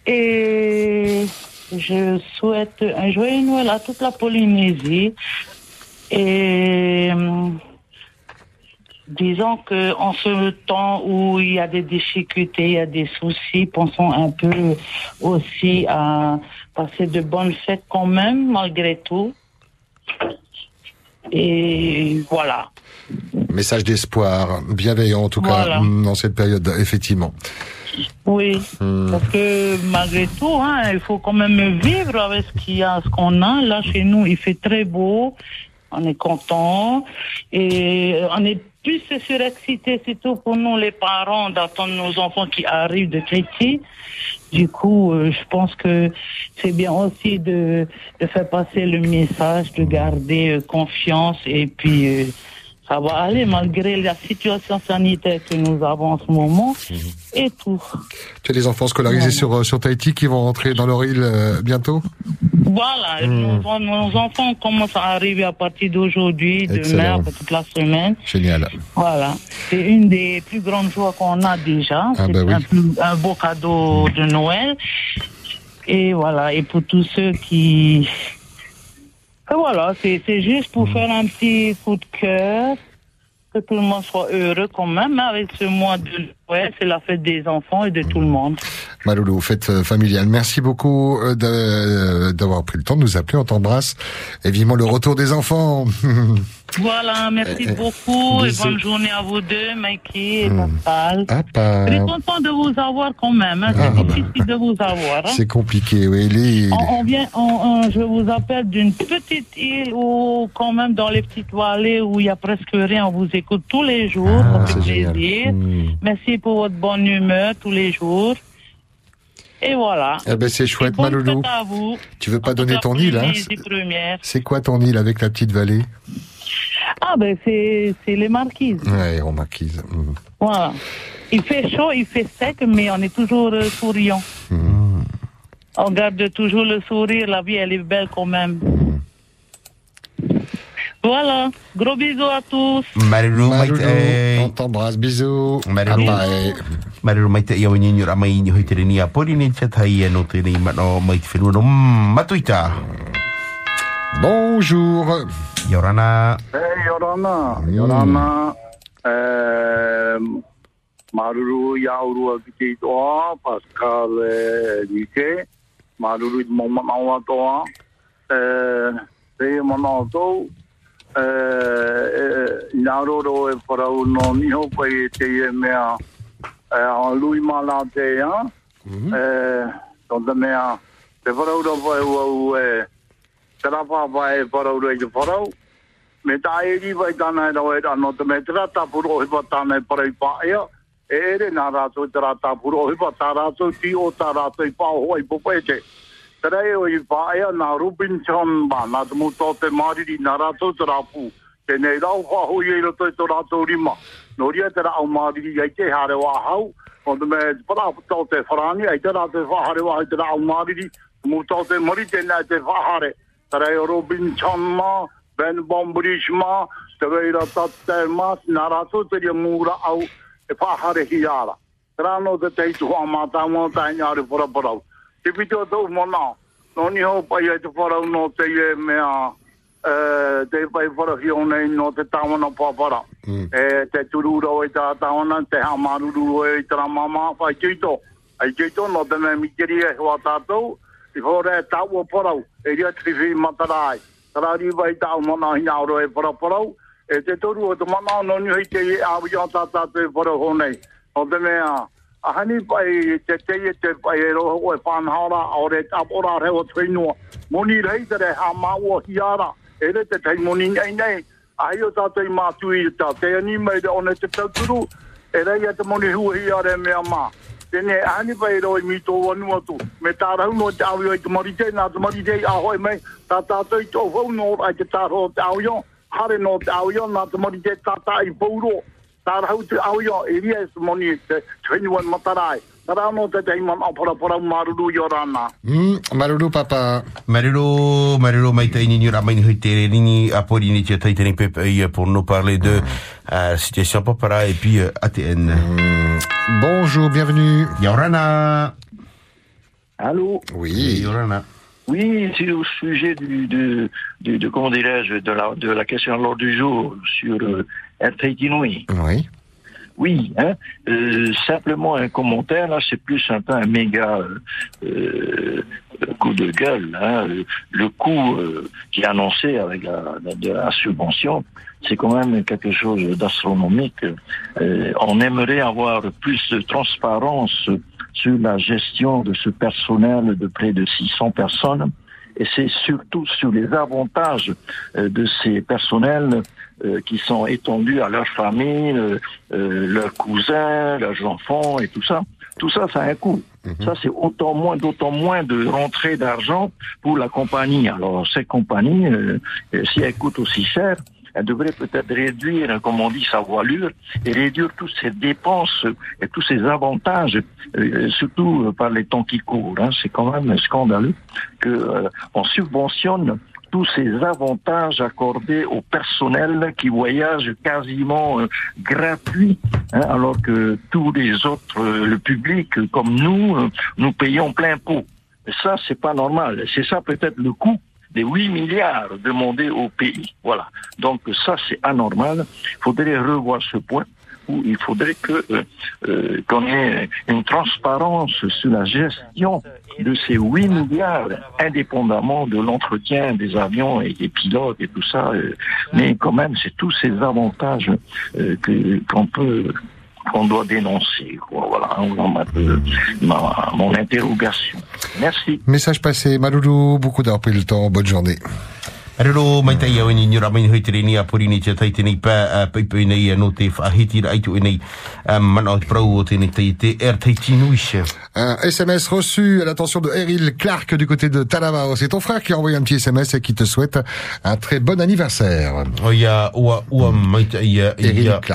Et je souhaite un joyeux Noël à toute la Polynésie. Et hum, disons que en ce temps où il y a des difficultés, il y a des soucis, pensons un peu aussi à passer de bonnes fêtes quand même, malgré tout. Et voilà. Message d'espoir, bienveillant en tout Voilà. cas dans cette période, effectivement. Oui, Hmm. parce que malgré tout, hein, il faut quand même vivre avec ce qu'il y a, ce qu'on a. Là, chez nous, il fait très beau, on est content et on est plus surexcité, surtout pour nous les parents, d'attendre nos enfants qui arrivent de Tahiti. Du coup, euh, je pense que c'est bien aussi de, de faire passer le message, de garder euh, confiance et puis euh, ça va aller malgré la situation sanitaire que nous avons en ce moment et tout. Tu as des enfants scolarisés sur, euh, sur Tahiti qui vont rentrer dans leur île euh, bientôt Voilà, Hmm. nos, nos enfants commencent à arriver à partir d'aujourd'hui, demain, toute la semaine. Génial. Voilà, c'est une des plus grandes joies qu'on a déjà. Ah c'est bah un, un beau cadeau de Noël. Et voilà, et pour tous ceux qui... Et voilà, c'est juste pour faire un petit coup de cœur, que tout le monde soit heureux quand même, hein, avec ce mois de Noël, c'est la fête des enfants et de tout le monde. Maloulou, fête euh, familiale. Merci beaucoup euh, euh, d'avoir pris le temps de nous appeler. On t'embrasse. Et vivement le retour des enfants. Voilà, merci Euh, beaucoup et bonne journée à vous deux, Mikey et Hmm. Pascal. Ah, pas- Je suis content de vous avoir quand même. hein. Ah, C'est bah. difficile de vous avoir. hein. C'est compliqué, oui. Les... On, on vient, on- on- je vous appelle d'une petite île où, quand même, dans les petites vallées où il y a presque rien, on vous écoute tous les jours. Ah, c'est plaisir. Hmm. Merci pour votre bonne humeur tous les jours. Et voilà. Eh ben, c'est chouette, Maloulou. Tu veux pas En donner ton île, hein. C'est quoi ton île avec la petite vallée Ah ben c'est les marquises. Ouais, en marquise. Hmm. Voilà. Il fait chaud, il fait sec, mais on est toujours euh, souriant. On garde toujours le sourire, la vie elle est belle quand même. Voilà, gros bisous à tous. Maruru mai Maloulou, te on t'embrasse. Bisous. Maruru. Ah, bye. Maruru mai te iau ni nyura mai ni hoi te ni a pori ni te tai anu te nei mano mai te whenua no matuita. Bonjour. Yorana. Hey, Yorana. Yorana. Eh, maruru iaurua ki te toa, Pascal eh, Nike. Maruru i mo manawa toa. Eh, te mana tau. Eh, eh na e para uno niho koe pa e te e mea a a lui mala te a eh don de te para uno vai o e te rapa pa e para uno e te para u me ta e di vai dana e rau e rano te me te rata puro e pa ta me para i pa e e ere nā rātou te rata puro e pa ta ra ti o tā rātou so i pa hoa i po e te. Rei o i pāea nā Robinson ba, nā te mūtō te mariri nā rātou te rāpū, te nei rau whaho i eiro toi tō rātou rima. No ria te rāu mariri ai te hare wā hau, o te me paraputau te wharani, ai te rātou whahare wā ai te rāu mariri, mūtō te mori tēnei te whahare. Te rei o Robinson mā, Ben Bombrish mā, te reira tate mā, nā rātou te ria mūra au e whahare hi ara. Rāno te te hitu hoa mā tā mō tā ngāre whara parau. Te pito tau mona, no ni hau pai ai te wharau no te ie mea e te pai whara hi o nei no te tāwana pāpara. E te turura o i tā tāwana, te hamaruru o i tā mama, whai kito. Ai kito no te me mikiri e hua tātou, i hore e tāua parau, e ria triwi matarai. Tara riwa i tāu mana hi auro e para parau, e te toru o te mana no ni hei te i awi o tā tātou e para honei. O te mea, a hani pai te te e te pai e roho o e whanhara, a ore tapora reo tuinua. Moni rei te re ha maua hiara, e re te tei moni nei nei, a hei o tātou i mātui i tā, te ani mai re one te tauturu, e rei e te moni hua hiara e mea mā. Tēne ani pai roi mi tō wanu atu. Me tā rau no te awi o i te maritei, nā te maritei a hoi mai, tā tātou i tō hau no ai te tāro te awi o, hare no te awi o, nā te maritei tātā i pōuro. Tā rau te awi o, ria se moni te 21 matarai. Tā rau no te te iman apara para maruru i o rāna. Hmm, Maruru papa. Tiataïtani Pepe pour nous parler de euh, situation Papara et puis euh, ATN. Bonjour, bienvenue. Yorana. Allô? Oui. Yorana. Oui, c'est au sujet du, de, de, de comment dirais-je, de la, de la question à l'ordre du jour sur euh, Oui. Oui, hein, euh, simplement un commentaire, là, c'est plus un peu un méga euh, euh, coup de gueule. Hein, le coût euh, qui est annoncé avec la, la- de la subvention, c'est quand même quelque chose d'astronomique. Euh, on aimerait avoir plus de transparence sur la gestion de ce personnel de près de 600 personnes et c'est surtout sur les avantages euh, de ces personnels euh, qui sont étendus à leur famille, euh, leurs cousins, leurs enfants et tout ça. Tout ça, ça a un coût. Ça, c'est autant moins, d'autant moins de rentrée d'argent pour la compagnie. Alors, ces compagnies, euh, euh, si elles coûtent aussi cher, elles devraient peut-être réduire, comme on dit, sa voilure et réduire toutes ces dépenses et tous ces avantages, euh, surtout par les temps qui courent. hein. C'est quand même scandaleux que euh, on subventionne tous ces avantages accordés au personnel qui voyage quasiment euh, gratuit, hein, alors que tous les autres, euh, le public comme nous, euh, nous payons plein pot. Ça, c'est pas normal. C'est ça peut-être le coût des 8 milliards demandés au pays. Voilà. Donc ça, c'est anormal. Il faudrait revoir ce point où il faudrait que euh, euh, qu'on ait une transparence sur la gestion de ces 8 milliards, indépendamment de l'entretien des avions et des pilotes et tout ça. euh, mais quand même, c'est tous ces avantages euh, que qu'on peut qu'on doit dénoncer. quoi. Voilà, m'a- euh, ma- mon interrogation. Merci. Message passé. Maruru, beaucoup d'avoir pris le temps. Bonne journée. Marilo Maïtaï Awini Nuramain Hutere, Ni Apollini Tiataïtani Pa Pepe Nei No Te Whahiti Raitu Nei Mana Prau O Tene Teite RTI Nuish. Un SMS reçu à l'attention de Eril Clark du côté de Talavao. C'est ton frère qui a envoyé un petit SMS et qui te souhaite un très bon anniversaire. Oya Oa Oa Maïtaï Ia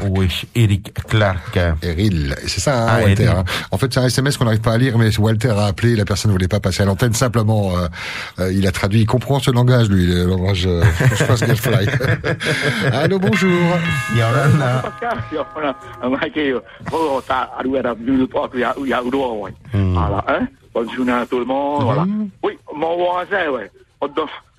Oesh Eric Clark. Eril, c'est ça, hein, Ah, Walter. Eril. hein. En fait, c'est un SMS qu'on n'arrive pas à lire, mais Walter a appelé, la personne ne voulait pas passer à l'antenne. Simplement, euh, euh, il a traduit, il comprend ce langage, lui, le langage euh, Fly. Allô, bonjour. Yorana. Bonjour à tout le monde. Voilà. Oui, mon voisin, ouais.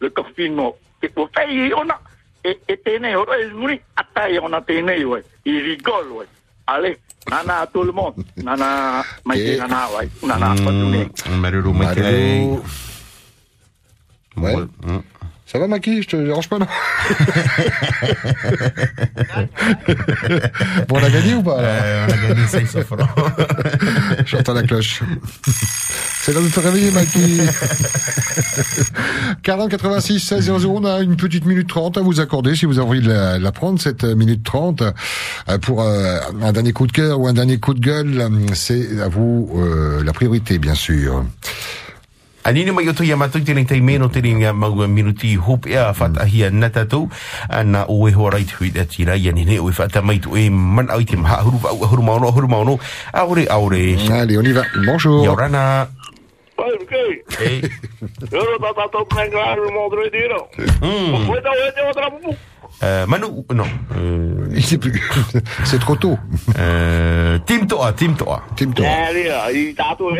Le confinement, on a, t'es né, on a, t'es né, ouais. Il rigole, ouais. Allez, nana à tout le monde. Nana, maïté, nana, ouais. Nana, bonne journée. Marilo Maïtaï. Ouais. Ça va, Maki? Je te dérange pas, non? Bon, on a gagné ou pas là On a gagné 500 francs. J'entends la cloche. C'est l'heure de te réveiller, Maki. 40 86 16 00, on a une petite minute 30 à vous accorder si vous avez envie de la, de la prendre, cette euh, minute 30, euh, pour euh, un dernier coup de cœur ou un dernier coup de gueule. euh, C'est à vous euh, la priorité, bien sûr. Anini mai oto ia matoi tēnei tei meno tēnei ngā maua minuti hop ea whatahia nata tō Nā o e hoa rai tui e tira ia nene o e whata mai tō e man au i te maha huru vau huru maono huru maono Aore aore Nā li oniva, Ia rana Pai ruke Hei Euro tātou pnei ngā aru mō tēnei tēnei Mō tēnei tēnei tēnei tēnei tēnei Euh, Manu, non. Euh, Il sait plus. C'est trop tôt. Euh, Tim Toa, Tim Toa. Tim Toa. Eh,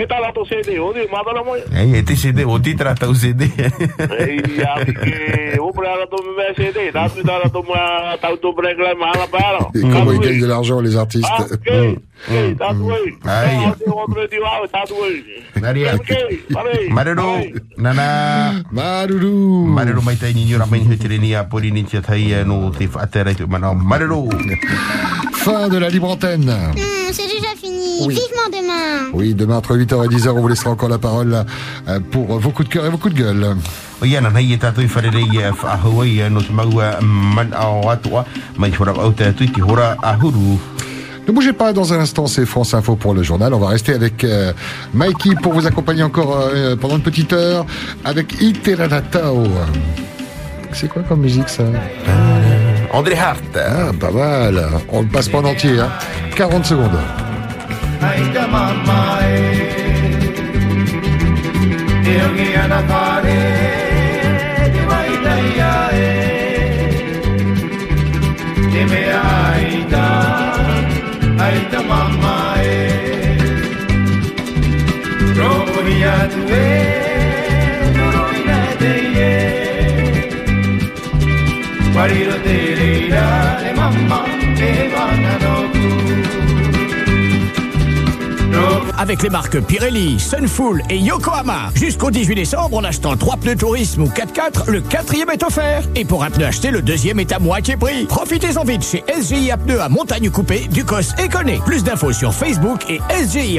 tala to CD, o ti tra tau CD. Ei, ia, ke, o CD. Et comment ils gagnent de l'argent, les artistes. Ok, ok, tātou ei. Ai. Tātou o tre diwa, tātou ei. Maria. Ok, pare. Maruru, nana. Maruru. Maruru mai tai ni ora mai hitere ni a pori ni tia tai e no te mana. Fin de la libre antenne. Hmm, c'est déjà fini. Vivement demain. Oui, demain entre 8h et 10h, on vous laissera encore la parole euh, pour vos coups de cœur et vos coups de gueule. E e e ahuru. Ne bougez pas, dans un instant, c'est France Info pour le journal. On va rester avec euh, Mikey pour vous accompagner encore euh, pendant une petite heure avec Iteranatao. C'est quoi comme musique ça André Hart. Ah, pas mal. On le passe pas en entier. Hein. 40 secondes. Avec les marques Pirelli, Sunfull et Yokohama. Jusqu'au 18 décembre, en achetant 3 pneus tourisme ou 4x4, le quatrième est offert. Et pour un pneu acheté, le deuxième est à moitié prix. Profitez-en vite chez SGIA Pneus à Montagne Coupée, Ducos et Conné. Plus d'infos sur Facebook et SGIA.